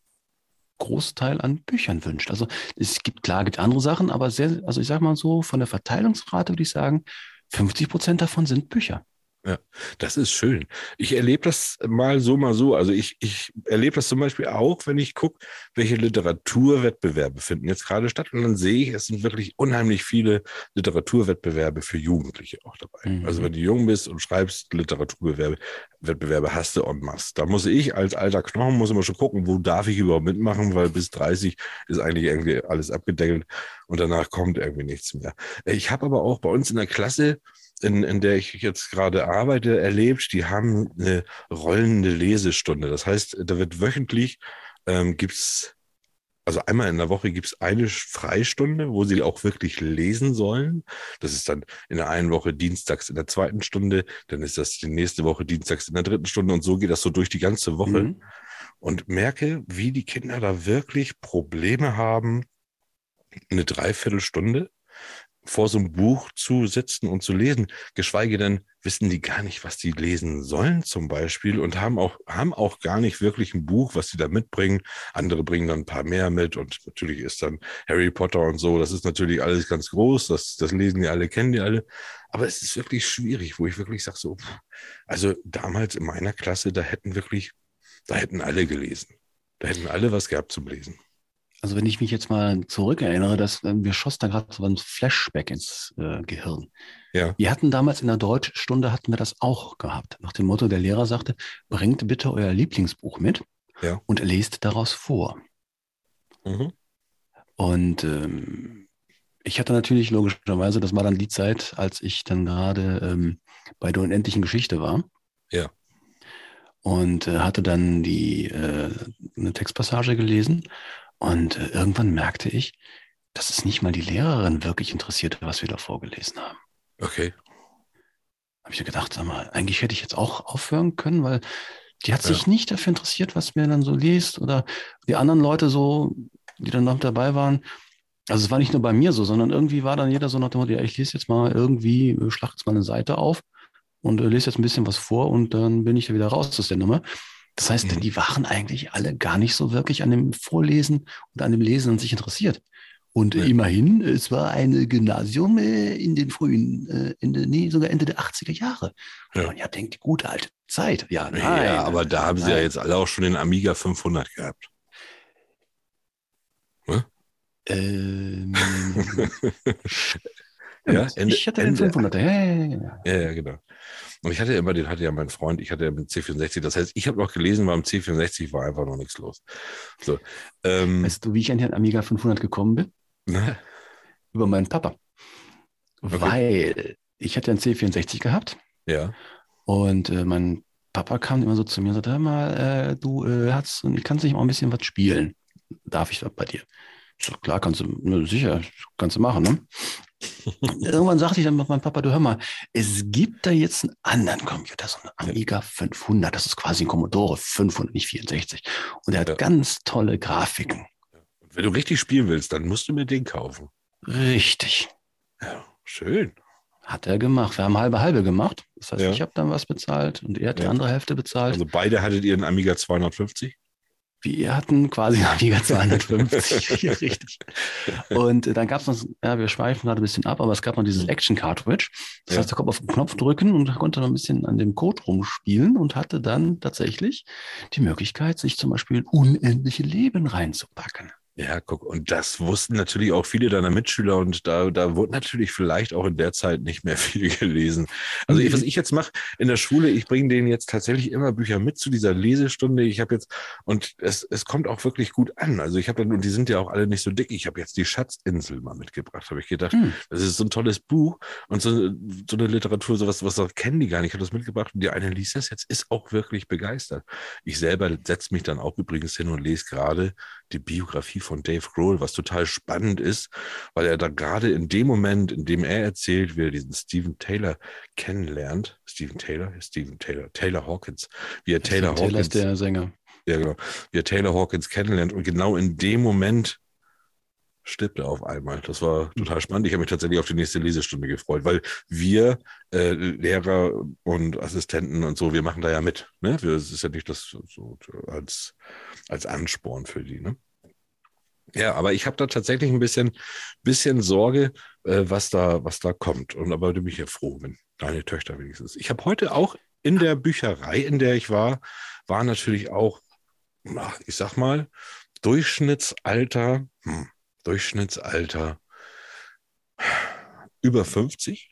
S2: Großteil an Büchern wünscht. Also es gibt klar, gibt andere Sachen, aber sehr, also ich sage mal so, von der Verteilungsrate würde ich sagen, 50 Prozent davon sind Bücher.
S1: Ja, das ist schön. Ich erlebe das mal so, mal so. Also ich, ich erlebe das zum Beispiel auch, wenn ich gucke, welche Literaturwettbewerbe finden jetzt gerade statt. Und dann sehe ich, es sind wirklich unheimlich viele Literaturwettbewerbe für Jugendliche auch dabei.
S2: Mhm.
S1: Also wenn du jung bist und schreibst Literaturwettbewerbe, Wettbewerbe hast du en masse. Da muss ich als alter Knochen, muss immer schon gucken, wo darf ich überhaupt mitmachen, weil bis 30 ist eigentlich irgendwie alles abgedeckelt und danach kommt irgendwie nichts mehr. Ich habe aber auch bei uns in der Klasse in, in der ich jetzt gerade arbeite, erlebt, die haben eine rollende Lesestunde. Das heißt, da wird wöchentlich, ähm, gibt's also einmal in der Woche gibt's eine Freistunde, wo sie auch wirklich lesen sollen. Das ist dann in der einen Woche dienstags in der zweiten Stunde, dann ist das die nächste Woche dienstags in der dritten Stunde und so geht das so durch die ganze Woche.
S2: Mhm.
S1: Und merke, wie die Kinder da wirklich Probleme haben, eine Dreiviertelstunde vor so einem Buch zu sitzen und zu lesen, geschweige denn wissen die gar nicht, was die lesen sollen zum Beispiel und haben auch, haben auch gar nicht wirklich ein Buch, was sie da mitbringen. Andere bringen dann ein paar mehr mit und natürlich ist dann Harry Potter und so, das ist natürlich alles ganz groß, das, das lesen die alle, kennen die alle. Aber es ist wirklich schwierig, wo ich wirklich sage so, also damals in meiner Klasse, da hätten wirklich, da hätten alle gelesen. Da hätten alle was gehabt zum Lesen.
S2: Also wenn ich mich jetzt mal zurückerinnere, dass äh, wir schoss da gerade so ein Flashback ins äh, Gehirn.
S1: Ja.
S2: Wir hatten damals in der Deutschstunde hatten wir das auch gehabt. Nach dem Motto, der Lehrer sagte, bringt bitte euer Lieblingsbuch mit
S1: Ja.
S2: und lest daraus vor.
S1: Mhm.
S2: Und ähm, ich hatte natürlich logischerweise, das war dann die Zeit, als ich dann gerade ähm, bei der unendlichen Geschichte war.
S1: Ja.
S2: Und äh, hatte dann die äh, eine Textpassage gelesen und äh, irgendwann merkte ich, dass es nicht mal die Lehrerin wirklich interessierte, was wir da vorgelesen haben.
S1: Okay.
S2: Habe ich mir gedacht, sag mal, eigentlich hätte ich jetzt auch aufhören können, weil die hat
S1: Ja.
S2: sich nicht dafür interessiert, was mir dann so liest oder die anderen Leute so, die dann noch dabei waren. Also es war nicht nur bei mir so, sondern irgendwie war dann jeder so nach dem Motto, ja, ich lese jetzt mal irgendwie, äh, schlag jetzt mal eine Seite auf und äh, lese jetzt ein bisschen was vor und dann bin ich ja wieder raus aus der Nummer. Das heißt,
S1: Mhm.
S2: die waren eigentlich alle gar nicht so wirklich an dem Vorlesen und an dem Lesen an sich interessiert. Und
S1: Nee.
S2: immerhin, es war ein Gymnasium äh, in den frühen, äh, Ende, nee, sogar Ende der 80er Jahre.
S1: Ja.
S2: Und man ja denkt, die gute alte Zeit. Ja, nein.
S1: ja, aber da haben sie ja
S2: nein.
S1: jetzt alle auch schon den Amiga 500 gehabt.
S2: Ähm, (laughs)
S1: Ja, Ende-
S2: ich hatte den
S1: Ende-
S2: 500er. Ja, ja, ja, ja.
S1: Ja, ja, genau. Und ich hatte immer, den hatte ja mein Freund, ich hatte ja mit C64, das heißt, ich habe noch gelesen, beim C64 war einfach noch nichts los. So, ähm,
S2: Weißt du, wie ich an den Amiga 500 gekommen bin?
S1: na,
S2: Über meinen Papa. Weil ich hatte einen C64 gehabt
S1: ja,
S2: und äh, mein Papa kam immer so zu mir und sagte, hör mal, äh, du äh, hast, kannst nicht mal ein bisschen was spielen. Darf ich das bei dir? Ich so, klar, kannst du, ne, sicher, kannst du machen, ne? (laughs) Irgendwann sagte ich dann meinem Papa, du hör mal, es gibt da jetzt einen anderen Computer, so einen Amiga 500, das ist quasi ein Commodore 500, nicht 64. Und der hat
S1: Ja.
S2: ganz tolle Grafiken.
S1: Und wenn du richtig spielen willst, dann musst du mir den kaufen.
S2: Richtig.
S1: Ja, schön.
S2: Hat er gemacht. Wir haben halbe halbe gemacht. Das heißt,
S1: Ja.
S2: ich habe dann was bezahlt und er hat die andere Hälfte bezahlt.
S1: Also beide hattet ihr einen Amiga 250?
S2: Wir hatten quasi Amiga 250. Ja, richtig. Und äh, dann gab es noch, ja, wir schweifen gerade ein bisschen ab, aber es gab noch dieses Action Cartridge. Das
S1: Ja.
S2: heißt, da konnte man auf den Knopf drücken und konnte noch ein bisschen an dem Code rumspielen und hatte dann tatsächlich die Möglichkeit, sich zum Beispiel unendliche Leben reinzupacken.
S1: Ja, guck, und das wussten natürlich auch viele deiner Mitschüler und da, da wurde natürlich vielleicht auch in der Zeit nicht mehr (laughs) viel gelesen. Also ich, was ich jetzt mache in der Schule, ich bringe denen jetzt tatsächlich immer Bücher mit zu dieser Lesestunde. Ich habe jetzt, und es, es kommt auch wirklich gut an. Also ich habe dann, und die sind ja auch alle nicht so dick, ich habe jetzt die Schatzinsel mal mitgebracht, habe ich gedacht.
S2: Hm.
S1: Das ist so ein tolles Buch und so, so eine Literatur, sowas, was was kennen die gar nicht. Ich habe das mitgebracht und die eine liest das jetzt, ist auch wirklich begeistert. Ich selber setze mich dann auch übrigens hin und lese gerade die Biografie von Dave Grohl, was total spannend ist, weil er da gerade in dem Moment, in dem er erzählt, wie er diesen Stephen Taylor kennenlernt, Stephen Taylor, Stephen Taylor, Taylor Hawkins, wie er Taylor,
S2: Taylor
S1: Hawkins,
S2: ist der Sänger.
S1: ja genau, wie er Taylor Hawkins kennenlernt und genau in dem Moment stirbt er auf einmal. Das war total spannend. Ich habe mich tatsächlich auf die nächste Lesestunde gefreut, weil wir äh, Lehrer und Assistenten und so, wir machen da ja mit. Ne? Wir, es ist ja nicht das so als, als Ansporn für die. Ne? Ja, aber ich habe da tatsächlich ein bisschen, bisschen Sorge, äh, was da, was da kommt. Und aber bin ich ja froh, wenn, Deine Töchter wenigstens. Ich habe heute auch in der Bücherei, in der ich war, war natürlich auch, ach, ich sag mal, Durchschnittsalter, hm, Durchschnittsalter über 50.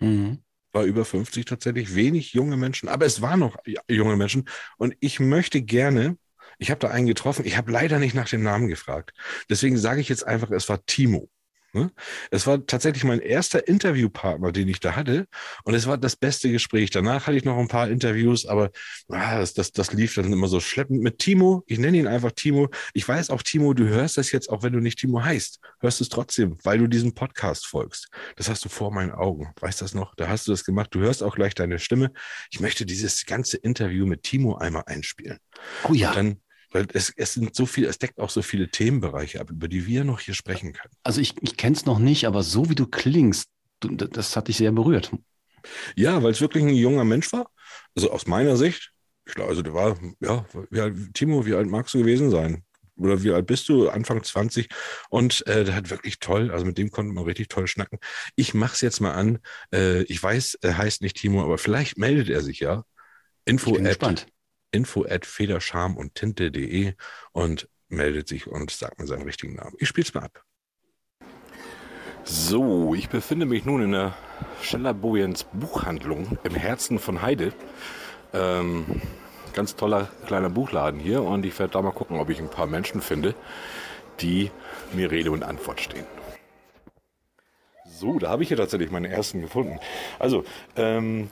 S2: Mhm.
S1: War über 50 tatsächlich, wenig junge Menschen, aber es waren noch junge Menschen. Und ich möchte gerne, ich habe da einen getroffen, ich habe leider nicht nach dem Namen gefragt. Deswegen sage ich jetzt einfach, es war Timo. Ne? Es war tatsächlich mein erster Interviewpartner, den ich da hatte. Und es war das beste Gespräch. Danach hatte ich noch ein paar Interviews, aber ah, das, das, das lief dann immer so schleppend mit Timo. Ich nenne ihn einfach Timo. Ich weiß auch, Timo, du hörst das jetzt, auch wenn du nicht Timo heißt, hörst es trotzdem, weil du diesem Podcast folgst. Das hast du vor meinen Augen. Weißt du das noch? Da hast du das gemacht. Du hörst auch gleich deine Stimme. Ich möchte dieses ganze Interview mit Timo einmal einspielen.
S2: Oh ja.
S1: Und dann weil es, es sind so viele, es deckt auch so viele Themenbereiche ab, über die wir noch hier sprechen können.
S2: Also ich, ich kenne es noch nicht, aber so wie du klingst, du, das hat dich sehr berührt.
S1: Ja, weil es wirklich ein junger Mensch war. Also aus meiner Sicht, ich glaube, also der war, ja, wie alt, Timo, wie alt magst du gewesen sein? Oder wie alt bist du? Anfang 20. Und äh, der hat wirklich toll, also mit dem konnte man richtig toll schnacken. Ich mache es jetzt mal an. Äh, ich weiß, er heißt nicht Timo, aber vielleicht meldet er sich ja. Info
S2: Ich bin gespannt.
S1: Info at federscham und tinte.de und meldet sich und sagt mir seinen richtigen Namen. Ich spiele es mal ab. So, ich befinde mich nun in der Scheller-Bojens Buchhandlung im Herzen von Heide. Ähm, ganz toller kleiner Buchladen hier und ich werde da mal gucken, ob ich ein paar Menschen finde, die mir Rede und Antwort stehen. So, da habe ich hier tatsächlich meinen ersten gefunden. Also, ähm,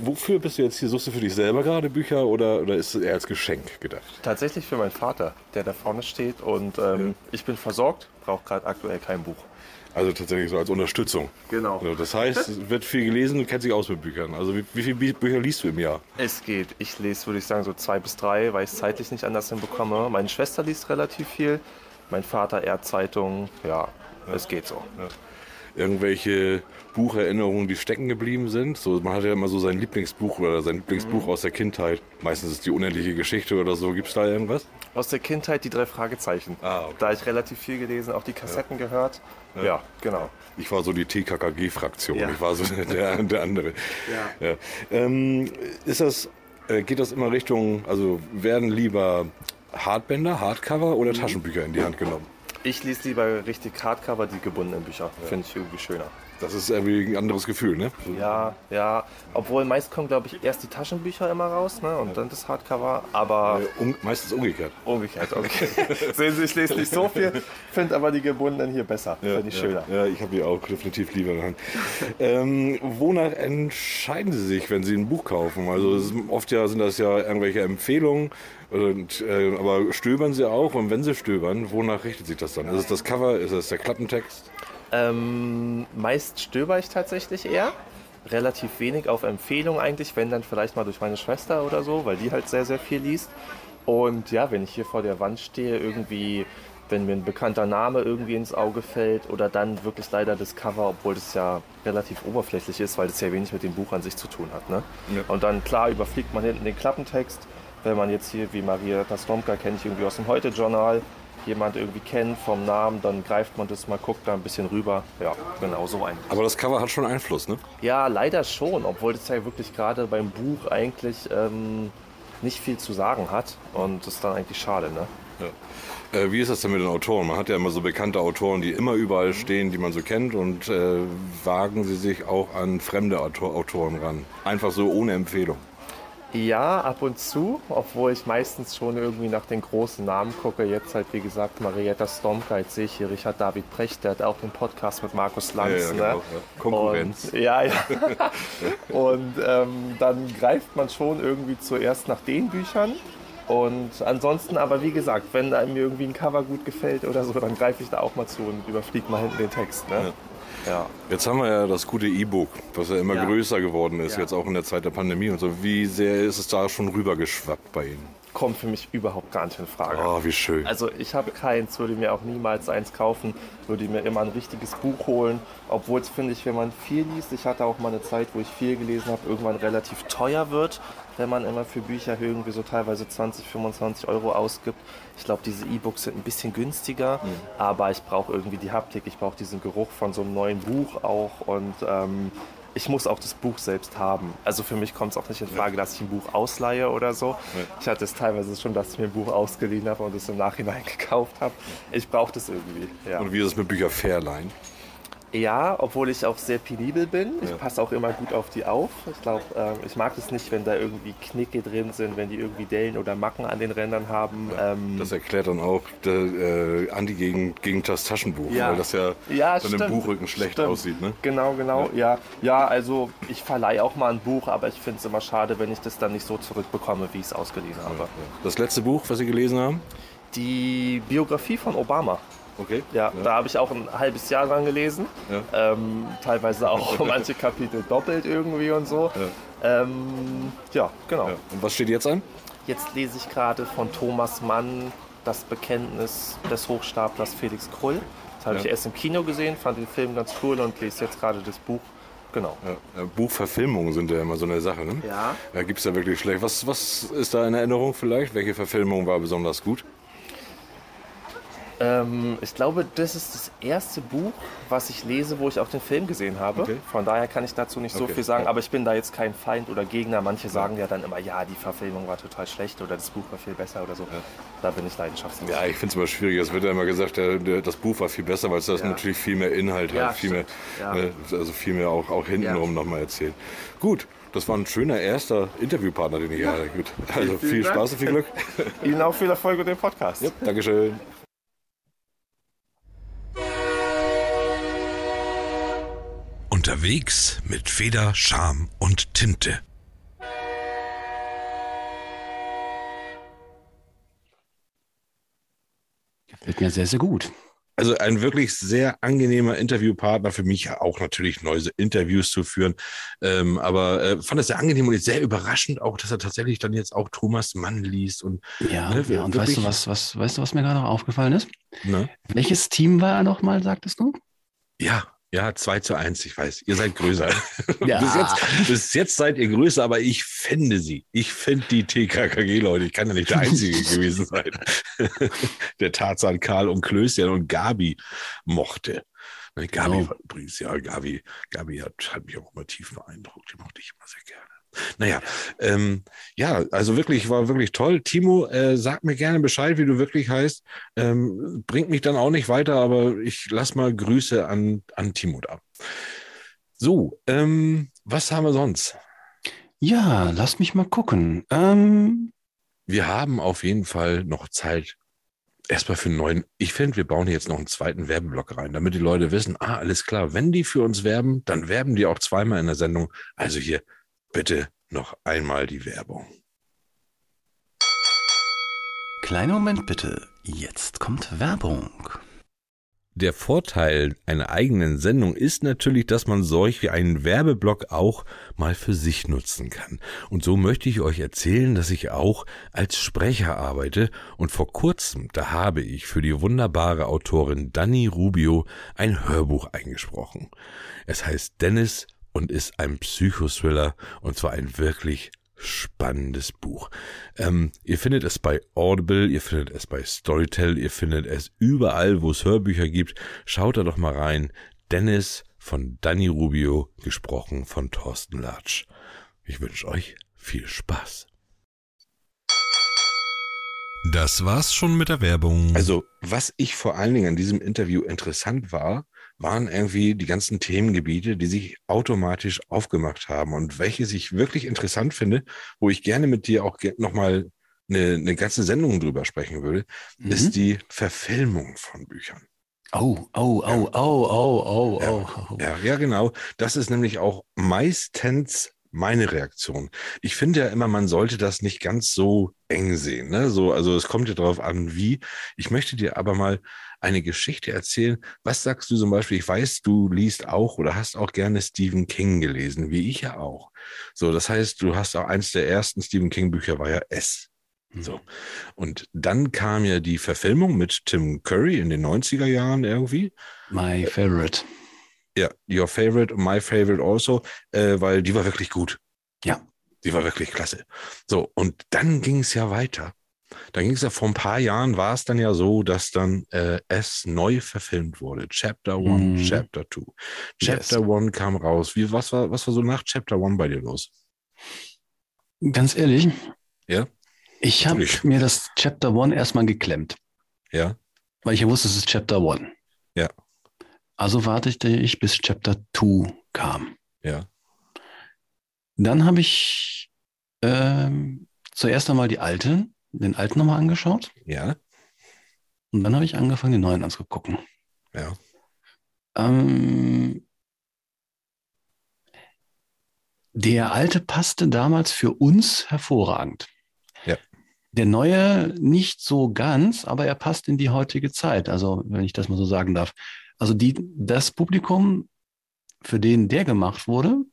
S1: wofür bist du jetzt hier? Suchst du für dich selber gerade Bücher oder, oder ist es eher als Geschenk gedacht?
S3: Tatsächlich für meinen Vater, der da vorne steht und ähm, ich bin versorgt, brauche gerade aktuell kein Buch.
S1: Also tatsächlich so als Unterstützung.
S3: Genau.
S1: Also das heißt, es (laughs) wird viel gelesen, du kennst dich aus mit Büchern. Also wie, wie viele Bü- Bücher liest du im Jahr?
S3: Es geht. Ich lese, würde ich sagen, so zwei bis drei, weil ich es zeitlich nicht anders hinbekomme. Meine Schwester liest relativ viel, mein Vater eher Zeitungen. Ja, es geht so.
S1: Irgendwelche Bucherinnerungen, die stecken geblieben sind? So, man hat ja immer so sein Lieblingsbuch oder sein Lieblingsbuch aus der Kindheit. Meistens ist die unendliche Geschichte oder so. Gibt es da irgendwas?
S3: Aus der Kindheit die drei Fragezeichen.
S1: Ah, okay.
S3: Da ich relativ viel gelesen, auch die Kassetten gehört. Ja, genau.
S1: Ich war so die TKKG-Fraktion.
S3: Ja.
S1: Ich war so der, der andere. Ja. Ähm, ist das, äh, geht das immer Richtung, also werden lieber Hardbänder, Hardcover oder Taschenbücher in die Hand genommen?
S3: Ich lese lieber richtig Hardcover, die gebundenen Bücher. Finde ich irgendwie schöner.
S1: Das ist irgendwie ein anderes Gefühl, ne?
S3: Ja, ja. Obwohl meist kommen, glaube ich, erst die Taschenbücher immer raus ne? und dann das Hardcover. Aber
S1: Äh, um, meistens umgekehrt.
S3: umgekehrt, okay. (laughs) Sehen Sie, ich lese nicht so viel, finde aber die gebundenen hier besser. finde ich schöner.
S1: Ja, ich habe die auch definitiv lieber in der Hand. ähm, wonach entscheiden Sie sich, wenn Sie ein Buch kaufen? Also oft ja sind das ja irgendwelche Empfehlungen, und, äh, aber stöbern Sie auch? Und wenn Sie stöbern, wonach richtet sich das dann? Ist es das Cover? Ist es der Klappentext?
S3: Ähm, meist stöber ich tatsächlich eher. Relativ wenig auf Empfehlung eigentlich, wenn dann vielleicht mal durch meine Schwester oder so, weil die halt sehr, sehr viel liest. Und ja, wenn ich hier vor der Wand stehe, irgendwie, wenn mir ein bekannter Name irgendwie ins Auge fällt oder dann wirklich leider das Cover, obwohl das ja relativ oberflächlich ist, weil das ja wenig mit dem Buch an sich zu tun hat. Ne?
S1: Ja.
S3: Und dann klar überfliegt man hinten den Klappentext. Wenn man jetzt hier wie Maria Tastomka kenne ich irgendwie aus dem Heute-Journal, jemand irgendwie kennt vom Namen, dann greift man das mal, guckt da ein bisschen rüber. Ja, genau so ein.
S1: Aber das Cover hat schon Einfluss, ne?
S3: Ja, leider schon, obwohl das ja wirklich gerade beim Buch eigentlich ähm, nicht viel zu sagen hat. Und das ist dann eigentlich schade, ne?
S1: Äh, wie ist das denn mit den Autoren? Man hat ja immer so bekannte Autoren, die immer überall stehen, die man so kennt. Und äh, wagen Sie sich auch an fremde Autor Autoren ran? Einfach so ohne Empfehlung.
S3: Ja, ab und zu, obwohl ich meistens schon irgendwie nach den großen Namen gucke. Jetzt halt, wie gesagt, Marietta Stomka, jetzt sehe ich hier Richard David Precht, der hat auch den Podcast mit Markus Lanz.
S1: Ja, ja, genau,
S3: ne?
S1: ja. Konkurrenz.
S3: Und, ja, ja. (laughs) und ähm, dann greift man schon irgendwie zuerst nach den Büchern. Und ansonsten aber, wie gesagt, wenn einem irgendwie ein Cover gut gefällt oder so, dann greife ich da auch mal zu und überfliege mal hinten den Text. Ne? Ja.
S1: Jetzt haben wir ja das gute E-Book, was ja immer
S3: Ja.
S1: größer geworden ist,
S3: Ja.
S1: jetzt auch in der Zeit der Pandemie und so. Wie sehr ist es da schon rübergeschwappt bei Ihnen?
S3: Kommt für mich überhaupt gar nicht in Frage.
S1: Oh, wie schön.
S3: Also ich habe keins, würde mir auch niemals eins kaufen, würde mir immer ein richtiges Buch holen. Obwohl es, finde ich, wenn man viel liest, ich hatte auch mal eine Zeit, wo ich viel gelesen habe, irgendwann relativ teuer wird, wenn man immer für Bücher irgendwie so teilweise 20, 25 Euro ausgibt. Ich glaube, diese E-Books sind ein bisschen günstiger, aber ich brauche irgendwie die Haptik, ich brauche diesen Geruch von so einem neuen Buch auch und ähm, ich muss auch das Buch selbst haben. Also für mich kommt es auch nicht in Frage, dass ich ein Buch ausleihe oder so. Ich hatte es teilweise schon, dass ich mir ein Buch ausgeliehen habe und es im Nachhinein (laughs) gekauft habe. Ich brauche das irgendwie. Ja.
S1: Und wie ist es mit Bücher Fairline?
S3: Ja, obwohl ich auch sehr penibel bin. Ich passe auch immer gut auf die auf. Ich glaube, ähm, ich mag es nicht, wenn da irgendwie Knicke drin sind, wenn die irgendwie Dellen oder Macken an den Rändern haben. Ähm,
S1: Das erklärt dann auch der, äh, Andi gegen, gegen das Taschenbuch,
S3: Ja.
S1: weil das ja,
S3: Ja,
S1: dann im
S3: stimmt.
S1: Buchrücken schlecht
S3: Stimmt.
S1: aussieht. Ne?
S3: Genau, genau, ja. Ja, also ich verleihe auch mal ein Buch, aber ich finde es immer schade, wenn ich das dann nicht so zurückbekomme, wie ich es ausgeliehen habe.
S1: Das letzte Buch, was Sie gelesen haben?
S3: Die Biografie von Obama.
S1: Okay.
S3: Ja, da habe ich auch ein halbes Jahr dran gelesen.
S1: Ja.
S3: Ähm, teilweise auch (laughs) manche Kapitel doppelt irgendwie und so. Ja, ähm, ja genau.
S1: Ja. Und was steht jetzt an?
S3: Jetzt lese ich gerade von Thomas Mann das Bekenntnis des Hochstaplers Felix Krull. Das habe
S1: Ja.
S3: ich erst im Kino gesehen, fand den Film ganz cool und lese jetzt gerade das Buch. Genau.
S1: Ja. Buchverfilmungen sind ja immer so eine Sache. Ne?
S3: Ja.
S1: Da gibt es ja wirklich schlecht. Was, was ist da in Erinnerung vielleicht? Welche Verfilmung war besonders gut?
S3: Ähm, ich glaube, das ist das erste Buch, was ich lese, wo ich auch den Film gesehen habe.
S1: Okay.
S3: Von daher kann ich dazu nicht so
S1: Okay.
S3: viel sagen, aber ich bin da jetzt kein Feind oder Gegner. Manche sagen ja dann immer, ja, die Verfilmung war total schlecht oder das Buch war viel besser oder so. Da bin ich leidenschaftslos.
S1: Ja, ich finde es immer schwierig. Es wird ja immer gesagt, der, der, das Buch war viel besser, weil es das
S3: Ja.
S1: natürlich viel mehr Inhalt
S3: Ja,
S1: hat, viel mehr,
S3: stimmt. Ja.
S1: ne, also viel mehr auch, auch hintenrum
S3: Ja.
S1: nochmal erzählt. Gut, das war ein schöner erster Interviewpartner, den ich hatte. Gut. Also viel
S3: Dank.
S1: Spaß und viel Glück. (laughs)
S3: Ihnen auch viel Erfolg mit dem Podcast.
S1: Ja, Dankeschön.
S6: Unterwegs mit Feder, Scham und Tinte.
S2: Gefällt mir sehr, sehr gut.
S1: Also ein wirklich sehr angenehmer Interviewpartner für mich, auch natürlich neue Interviews zu führen. Ähm, aber äh, fand es sehr angenehm und sehr überraschend auch, dass er tatsächlich dann jetzt auch Thomas Mann liest und
S2: Ja,
S1: Ne,
S2: ja und weißt du, was, was, weißt du, was mir gerade noch aufgefallen ist?
S1: ne?
S2: Welches Team war er nochmal, sagtest du?
S1: ja, ja, 2 zu 1, ich weiß, ihr seid größer. (laughs)
S2: Ja.
S1: bis, jetzt, bis jetzt seid ihr größer, aber ich finde sie. Ich finde die TKKG-Leute. Ich kann ja nicht der Einzige (laughs) gewesen sein, (laughs) der Tarzan, Karl und Klößchen und Gabi mochte. Ne, Gabi
S2: Genau.
S1: übrigens, ja, Gabi, Gabi hat, hat mich auch immer tief beeindruckt. Die mochte ich immer sehr gerne. Naja, ähm, ja, also wirklich, war wirklich toll. Timo, äh, sag mir gerne Bescheid, wie du wirklich heißt. Ähm, bringt mich dann auch nicht weiter, aber ich lass mal Grüße an, an Timo da. So, ähm, was haben wir sonst?
S2: Ja, lass mich mal gucken. Ähm,
S1: Wir haben auf jeden Fall noch Zeit. Erstmal für einen neuen. Ich finde, wir bauen hier jetzt noch einen zweiten Werbeblock rein, damit die Leute wissen, ah, alles klar, wenn die für uns werben, dann werben die auch zweimal in der Sendung. Also hier bitte noch einmal die Werbung.
S2: kleiner Moment bitte. Jetzt kommt Werbung.
S6: Der Vorteil einer eigenen Sendung ist natürlich, dass man solch wie einen Werbeblock auch mal für sich nutzen kann. Und so möchte ich euch erzählen, dass ich auch als Sprecher arbeite und vor kurzem, da habe ich für die wunderbare Autorin Dani Rubio ein Hörbuch eingesprochen. Es heißt Dennis und ist ein Psychothriller und zwar ein wirklich spannendes Buch. Ähm, ihr findet es bei Audible, ihr findet es bei Storytel, ihr findet es überall, wo es Hörbücher gibt. Schaut da doch mal rein. Dennis von Danny Rubio, gesprochen von Thorsten Latsch. Ich wünsche euch viel Spaß. Das war's schon mit der Werbung.
S1: Also, was ich vor allen Dingen an diesem Interview interessant war, waren irgendwie die ganzen Themengebiete, die sich automatisch aufgemacht haben und welches ich wirklich interessant finde, wo ich gerne mit dir auch nochmal eine, eine ganze Sendung drüber sprechen würde,
S2: Mhm.
S1: ist die Verfilmung von Büchern.
S2: Oh, oh, oh, oh, oh, oh,
S1: Ja.
S2: oh, oh.
S1: Ja, ja, genau. Das ist nämlich auch meistens meine Reaktion. Ich finde ja immer, man sollte das nicht ganz so eng sehen. Ne? So, also es kommt ja darauf an, wie. Ich möchte dir aber mal eine Geschichte erzählen. Was sagst du zum Beispiel? Ich weiß, du liest auch oder hast auch gerne Stephen King gelesen, wie ich ja auch. So, das heißt, du hast auch eins der ersten Stephen King Bücher war ja S. So. Und dann kam ja die Verfilmung mit Tim Curry in den 90er Jahren irgendwie.
S2: My favorite.
S1: Ja, Your Favorite und My Favorite also, äh, weil die war wirklich gut.
S2: Ja.
S1: Die war wirklich klasse. So, und dann ging es ja weiter Da ging es ja vor ein paar Jahren, war es dann ja so, dass dann äh, es neu verfilmt wurde. Chapter 1,
S2: Mhm.
S1: Chapter 2. Chapter 1 kam raus. Wie, was, war, was war so nach Chapter 1 bei dir los?
S2: Ganz ehrlich,
S1: Ja?
S2: ich habe mir das Chapter One erstmal geklemmt,
S1: Ja?
S2: weil ich ja wusste, es ist Chapter One.
S1: Ja.
S2: Also wartete ich, bis Chapter 2 kam.
S1: Ja.
S2: Dann habe ich ähm, zuerst einmal die alten, den alten nochmal angeschaut
S1: Ja?
S2: und dann habe ich angefangen, den neuen anzugucken.
S1: Ja.
S2: Ähm, der alte passte damals für uns hervorragend.
S1: Ja.
S2: Der neue nicht so ganz, aber er passt in die heutige Zeit. Also, wenn ich das mal so sagen darf. Also, die, das Publikum, für den der gemacht wurde,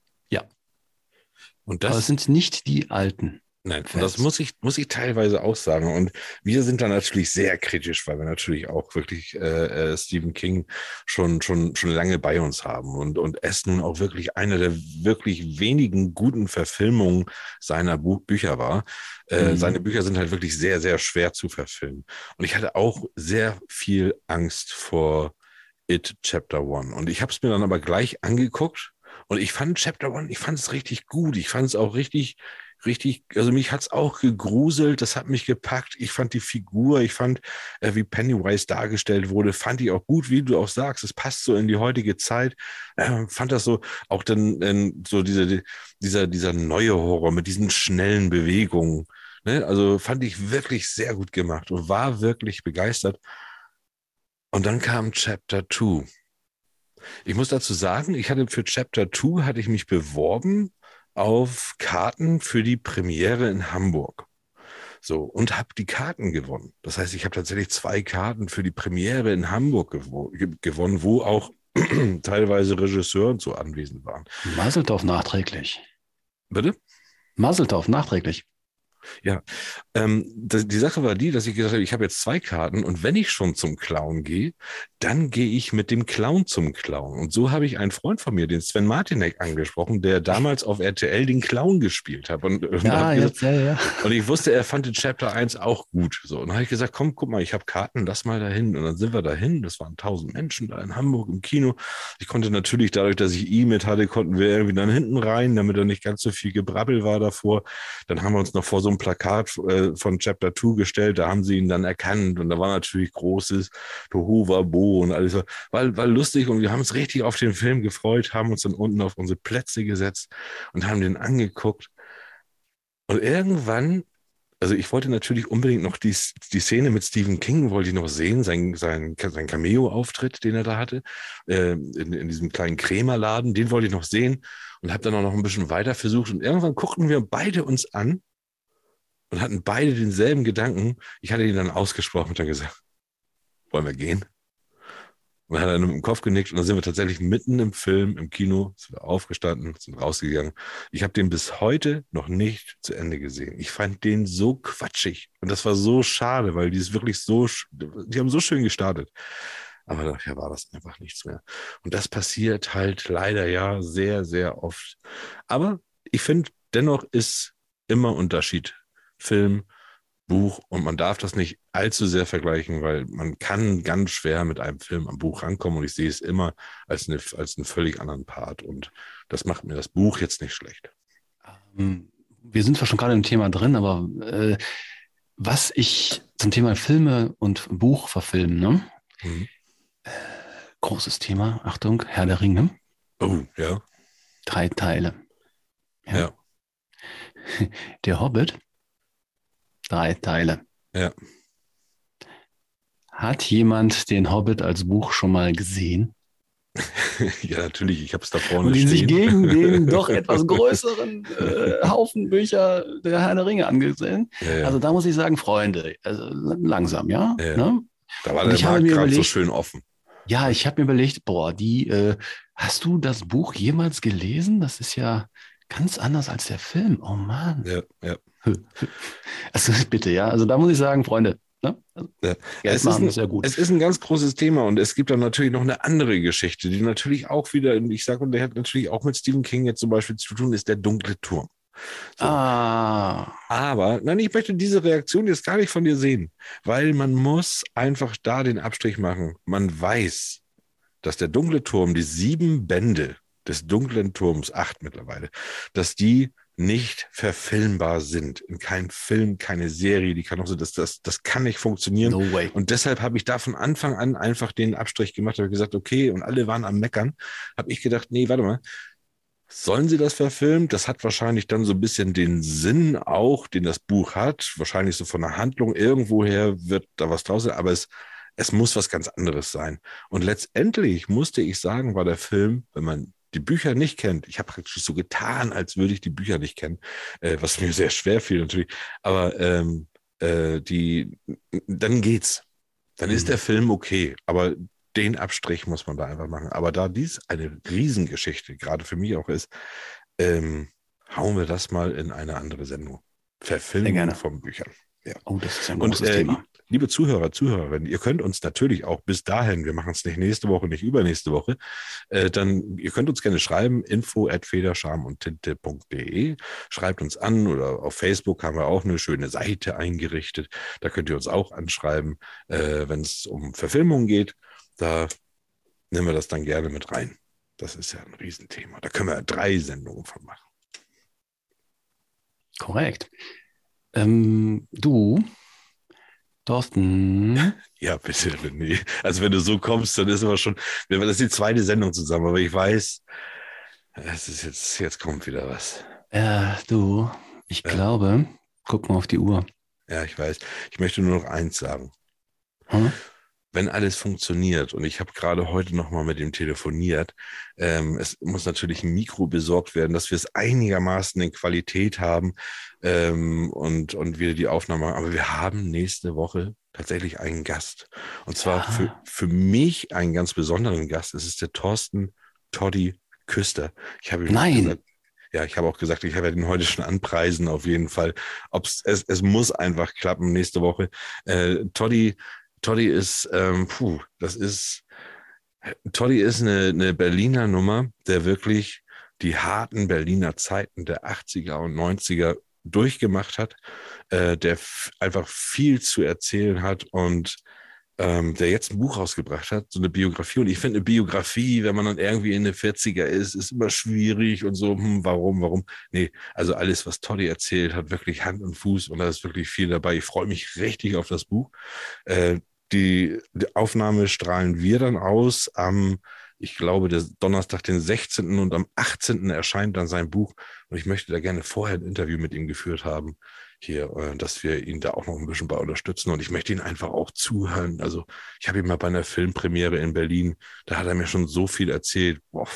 S1: Und
S2: aber
S1: das,
S2: es sind nicht die Alten.
S1: Nein, und das muss ich, muss ich teilweise auch sagen. Und wir sind da natürlich sehr kritisch, weil wir natürlich auch wirklich äh, äh, Stephen King schon, schon, schon lange bei uns haben und, und es nun auch wirklich eine der wirklich wenigen guten Verfilmungen seiner Buch Bücher war. Äh,
S2: Mhm.
S1: Seine Bücher sind halt wirklich sehr, sehr schwer zu verfilmen. Und ich hatte auch sehr viel Angst vor It Chapter One. Und ich habe es mir dann aber gleich angeguckt und ich fand Chapter One, ich fand es richtig gut. Ich fand es auch richtig, richtig, also mich hat's auch gegruselt, das hat mich gepackt. Ich fand die Figur, ich fand, äh, wie Pennywise dargestellt wurde, fand ich auch gut, wie du auch sagst, es passt so in die heutige Zeit. Äh, fand das so, auch dann äh, so diese, dieser, dieser neue Horror mit diesen schnellen Bewegungen. Ne? Also fand ich wirklich sehr gut gemacht und war wirklich begeistert. Und dann kam Chapter 2. Ich muss dazu sagen, ich hatte für Chapter 2 hatte ich mich beworben auf Karten für die Premiere in Hamburg. So, und habe die Karten gewonnen. Das heißt, ich habe tatsächlich zwei Karten für die Premiere in Hamburg gewo ge gewonnen, wo auch (clears throat) teilweise Regisseure so anwesend waren.
S2: Maseltorf nachträglich.
S1: Bitte?
S2: Maseltorf nachträglich.
S1: Ähm, das, die Sache war die, dass ich gesagt habe, ich habe jetzt zwei Karten und wenn ich schon zum Clown gehe, dann gehe ich mit dem Clown zum Clown. Und so habe ich einen Freund von mir, den Sven Martinek, angesprochen, der damals auf RTL den Clown gespielt hat. Und,
S2: Ja,
S1: hab gesagt,
S2: jetzt, ja, ja.
S1: und ich wusste, er fand den Chapter 1 auch gut. So, und dann habe ich gesagt, komm, guck mal, ich habe Karten, lass mal dahin. Und dann sind wir dahin. Das waren tausend Menschen da in Hamburg im Kino. Ich konnte natürlich, dadurch, dass ich ihn mit hatte, konnten wir irgendwie dann hinten rein, damit da nicht ganz so viel Gebrabbel war davor. Dann haben wir uns noch vor so einem Plakat äh, von Chapter 2 gestellt. Da haben sie ihn dann erkannt. Und da war natürlich großes Tohuwabo und alles. War, war lustig und wir haben uns richtig auf den Film gefreut, haben uns dann unten auf unsere Plätze gesetzt und haben den angeguckt. Und irgendwann, also ich wollte natürlich unbedingt noch die, die Szene mit Stephen King, wollte ich noch sehen, sein, sein, sein Cameo-Auftritt, den er da hatte, äh, in, in diesem kleinen Krämerladen, den wollte ich noch sehen und habe dann auch noch ein bisschen weiter versucht. Und irgendwann guckten wir beide uns an und hatten beide denselben Gedanken. Ich hatte ihn dann ausgesprochen und dann gesagt, wollen wir gehen? Und dann hat er mit dem Kopf genickt und dann sind wir tatsächlich mitten im Film, im Kino, sind wir aufgestanden, sind rausgegangen. Ich habe den bis heute noch nicht zu Ende gesehen. Ich fand den so quatschig und das war so schade, weil die ist wirklich so, die haben so schön gestartet. Aber nachher war das einfach nichts mehr. Und das passiert halt leider ja sehr, sehr oft. Aber ich finde, dennoch ist immer Unterschied. Film, Buch und man darf das nicht allzu sehr vergleichen, weil man kann ganz schwer mit einem Film am Buch rankommen und ich sehe es immer als, eine, als einen völlig anderen Part und das macht mir das Buch jetzt nicht schlecht.
S2: Ähm, Wir sind zwar schon gerade im Thema drin, aber äh, was ich zum Thema Filme und Buch verfilmen, ne?
S1: Mhm.
S2: Großes Thema, Achtung, Herr der Ringe,
S1: Oh, ja.
S2: drei Teile.
S1: Ja. (laughs)
S2: Der Hobbit, drei Teile.
S1: Ja.
S2: Hat jemand den Hobbit als Buch schon mal gesehen? (laughs)
S1: ja, natürlich, ich habe es da vorne
S2: Und ihn sich gegen den doch (laughs) etwas größeren äh, Haufen Bücher der Herr der Ringe angesehen.
S1: ja, ja.
S2: Also da muss ich sagen, Freunde, also langsam, ja.
S1: Ja.
S2: Ne?
S1: da war
S2: und
S1: der
S2: ich habe
S1: Markt
S2: mir
S1: gerade so schön offen.
S2: Ja, ich habe mir überlegt, boah, die, äh, hast du das Buch jemals gelesen? Das ist ja ganz anders als der Film. Oh Mann.
S1: Ja, ja. (laughs)
S2: Also bitte, ja. Also da muss ich sagen, Freunde, ne? Also,
S1: Ja. Es ist
S2: machen
S1: ein-
S2: ist ja gut.
S1: Es ist ein ganz großes Thema und es gibt dann natürlich noch eine andere Geschichte, die natürlich auch wieder, ich sage, und der hat natürlich auch mit Stephen King jetzt zum Beispiel zu tun, ist der dunkle Turm. So.
S2: Ah.
S1: Aber, nein, ich möchte diese Reaktion jetzt gar nicht von dir sehen, weil man muss einfach da den Abstrich machen. Man weiß, dass der dunkle Turm, die sieben Bände des dunklen Turms, acht mittlerweile, dass die nicht verfilmbar sind. In keinem Film, keine Serie, die kann auch so, das, das, das kann nicht funktionieren.
S2: No way.
S1: Und deshalb habe ich da von Anfang an einfach den Abstrich gemacht, habe gesagt, okay, und alle waren am Meckern, habe ich gedacht, nee, warte mal, Sollen sie das verfilmen? Das hat wahrscheinlich dann so ein bisschen den Sinn auch, den das Buch hat. Wahrscheinlich so von der Handlung. Irgendwoher wird da was draus sein, aber es, es muss was ganz anderes sein. Und letztendlich musste ich sagen, war der Film, wenn man die Bücher nicht kennt, ich habe praktisch so getan, als würde ich die Bücher nicht kennen, äh, was mir sehr schwer fiel natürlich, aber ähm, äh, die, dann geht's. Dann ist der Film okay, aber den Abstrich muss man da einfach machen. Aber da dies eine Riesengeschichte gerade für mich auch ist, ähm, hauen wir das mal in eine andere Sendung. Verfilmung von Büchern. Ja.
S2: Oh, das ist ein
S1: Und
S2: großes
S1: äh,
S2: Thema.
S1: liebe Zuhörer, Zuhörerinnen, ihr könnt uns natürlich auch bis dahin, wir machen es nicht nächste Woche, nicht übernächste Woche, äh, dann, ihr könnt uns gerne schreiben, info at federscham-und-tinte.de, schreibt uns an oder auf Facebook haben wir auch eine schöne Seite eingerichtet, da könnt ihr uns auch anschreiben, äh, wenn es um Verfilmungen geht, da nehmen wir das dann gerne mit rein. Das ist ja ein Riesenthema. Da können wir drei Sendungen von machen.
S2: Korrekt. Ähm, du, Thorsten, (laughs)
S1: Ja, bitte, René. Also wenn du so kommst, dann ist aber schon, das ist die zweite Sendung zusammen, aber ich weiß, es ist jetzt, jetzt kommt wieder was.
S2: äh, du, ich
S1: Ja.
S2: glaube, guck mal auf die Uhr.
S1: Ja, ich weiß. Ich möchte nur noch eins sagen.
S2: Hm?
S1: Wenn alles funktioniert, und ich habe gerade heute nochmal mit ihm telefoniert, ähm, es muss natürlich ein Mikro besorgt werden, dass wir es einigermaßen in Qualität haben ähm, und, und wir die Aufnahme machen. Aber wir haben nächste Woche tatsächlich einen Gast. Und zwar
S2: Ja.
S1: für, für mich einen ganz besonderen Gast. Es ist der Thorsten Toddy Küster. Ich habe
S2: Nein.
S1: gesagt, ja, ich habe auch gesagt, ich werde ihn heute schon anpreisen, auf jeden Fall. Ob's, es, es muss einfach klappen nächste Woche. Äh, Toddy, Toddy ist, ähm, puh, das ist, Toddy ist eine, eine Berliner Nummer, der wirklich die harten Berliner Zeiten der 80er und 90er durchgemacht hat, äh, der einfach viel zu erzählen hat und ähm, der jetzt ein Buch rausgebracht hat, so eine Biografie. Und ich finde eine Biografie, wenn man dann irgendwie in den 40er ist, ist immer schwierig und so, hm, warum, warum? Nee, also alles, was Toddy erzählt, hat wirklich Hand und Fuß und da ist wirklich viel dabei. Ich freue mich richtig auf das Buch. Äh, die, die Aufnahme strahlen wir dann aus am, ich glaube, der Donnerstag, den 16. und am 18. erscheint dann sein Buch. Und ich möchte da gerne vorher ein Interview mit ihm geführt haben, hier, äh, dass wir ihn da auch noch ein bisschen bei unterstützen. Und ich möchte ihn einfach auch zuhören. Also ich habe ihn mal bei einer Filmpremiere in Berlin, da hat er mir schon so viel erzählt. Boah,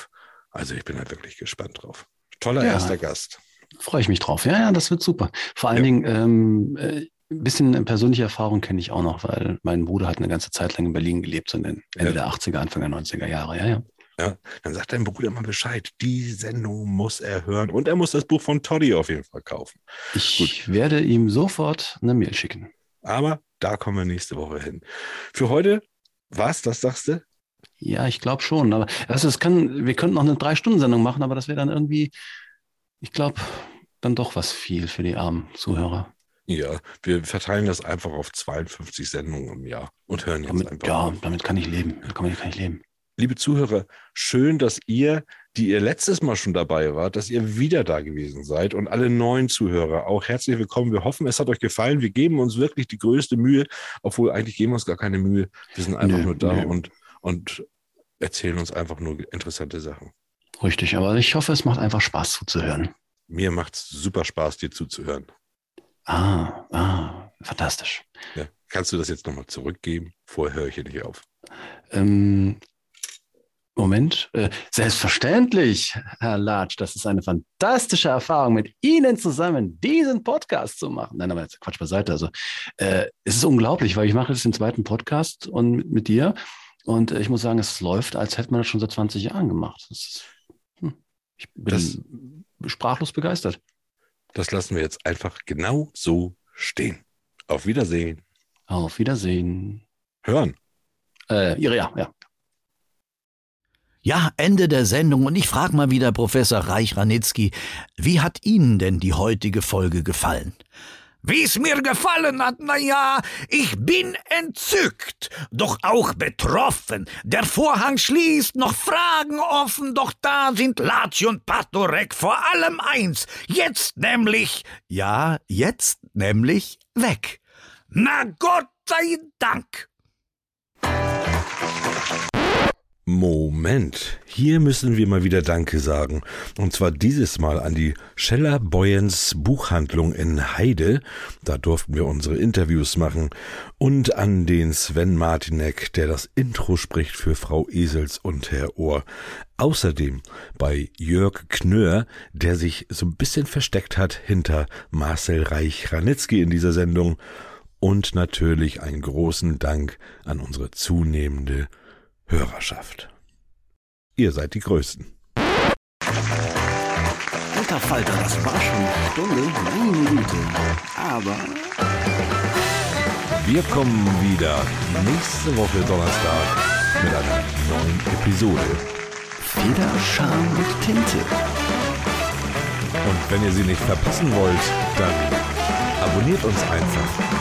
S1: also ich bin halt wirklich gespannt drauf. Toller
S2: Ja.
S1: erster Gast.
S2: Freue ich mich drauf. Ja, ja, das wird super. Vor allen
S1: Ja.
S2: Dingen, ähm, äh, ein bisschen persönliche Erfahrung kenne ich auch noch, weil mein Bruder hat eine ganze Zeit lang in Berlin gelebt, so in den Ende
S1: Ja.
S2: der 80er, Anfang der 90er Jahre. Ja, ja.
S1: Ja, dann sagt dein Bruder mal Bescheid. Die Sendung muss er hören. Und er muss das Buch von Toddy auf jeden Fall kaufen.
S2: Ich werde ihm sofort eine Mail schicken.
S1: Aber da kommen wir nächste Woche hin. Für heute war's das, sagst du?
S2: Ja, ich glaube schon. Aber also es kann, wir könnten noch eine Drei-Stunden-Sendung machen, aber das wäre dann irgendwie, ich glaube, dann doch was viel für die armen Zuhörer.
S1: Ja, wir verteilen das einfach auf 52 Sendungen im Jahr und hören jetzt
S2: Damit,
S1: einfach.
S2: ja,
S1: auf.
S2: damit kann ich leben. Damit kann ich, kann ich leben.
S1: Liebe Zuhörer, schön, dass ihr, die ihr letztes Mal schon dabei wart, dass ihr wieder da gewesen seid und alle neuen Zuhörer auch herzlich willkommen. Wir hoffen, es hat euch gefallen. Wir geben uns wirklich die größte Mühe, obwohl eigentlich geben wir uns gar keine Mühe. Wir sind einfach
S2: Nö,
S1: nur da
S2: nö.
S1: und, und erzählen uns einfach nur interessante Sachen.
S2: Richtig, aber ich hoffe, es macht einfach Spaß zuzuhören.
S1: Mir macht's super Spaß, dir zuzuhören.
S2: Ah, ah, fantastisch.
S1: Ja. Kannst du das jetzt nochmal zurückgeben? Vorher höre ich hier nicht auf.
S2: Ähm, Moment. Äh, selbstverständlich, Herr Latsch, das ist eine fantastische Erfahrung, mit Ihnen zusammen diesen Podcast zu machen. Nein, aber jetzt Quatsch beiseite. Also, äh, es ist unglaublich, weil ich mache jetzt den zweiten Podcast und mit, mit dir. Und äh, ich muss sagen, es läuft, als hätte man das schon seit 20 Jahren gemacht. Das ist, hm, ich bin
S1: Das-
S2: sprachlos begeistert.
S1: Das lassen wir jetzt einfach genau so stehen. Auf Wiedersehen.
S2: Auf Wiedersehen.
S1: Hören.
S2: Äh, ja, ja.
S5: Ja, Ende der Sendung und ich frage mal wieder Professor Reich-Ranitzky, wie hat Ihnen denn die heutige Folge gefallen?
S11: Wie's mir gefallen hat, na ja, ich bin entzückt, doch auch betroffen. Der Vorhang schließt, noch Fragen offen, doch da sind Lazio und Patorek vor allem eins, jetzt nämlich,
S5: ja, jetzt nämlich weg.
S11: Na Gott sei Dank.
S1: Moment, hier müssen wir mal wieder Danke sagen. Und zwar dieses Mal an die Scheller Boyens Buchhandlung in Heide. Da durften wir unsere Interviews machen. Und an den Sven Martinek, der das Intro spricht für Frau Esels und Herr Ohr. Außerdem bei Jörg Knör, der sich so ein bisschen versteckt hat hinter Marcel Reich-Ranitzky in dieser Sendung. Und natürlich einen großen Dank an unsere zunehmende Hörerschaft. Ihr seid die Größten.
S2: Alter Falter, das war schon eine Stunde, meine Güte. Aber
S1: Wir kommen wieder nächste Woche Donnerstag mit einer neuen Episode.
S2: Feder, Charme und Tinte.
S1: Und wenn ihr sie nicht verpassen wollt, dann abonniert uns einfach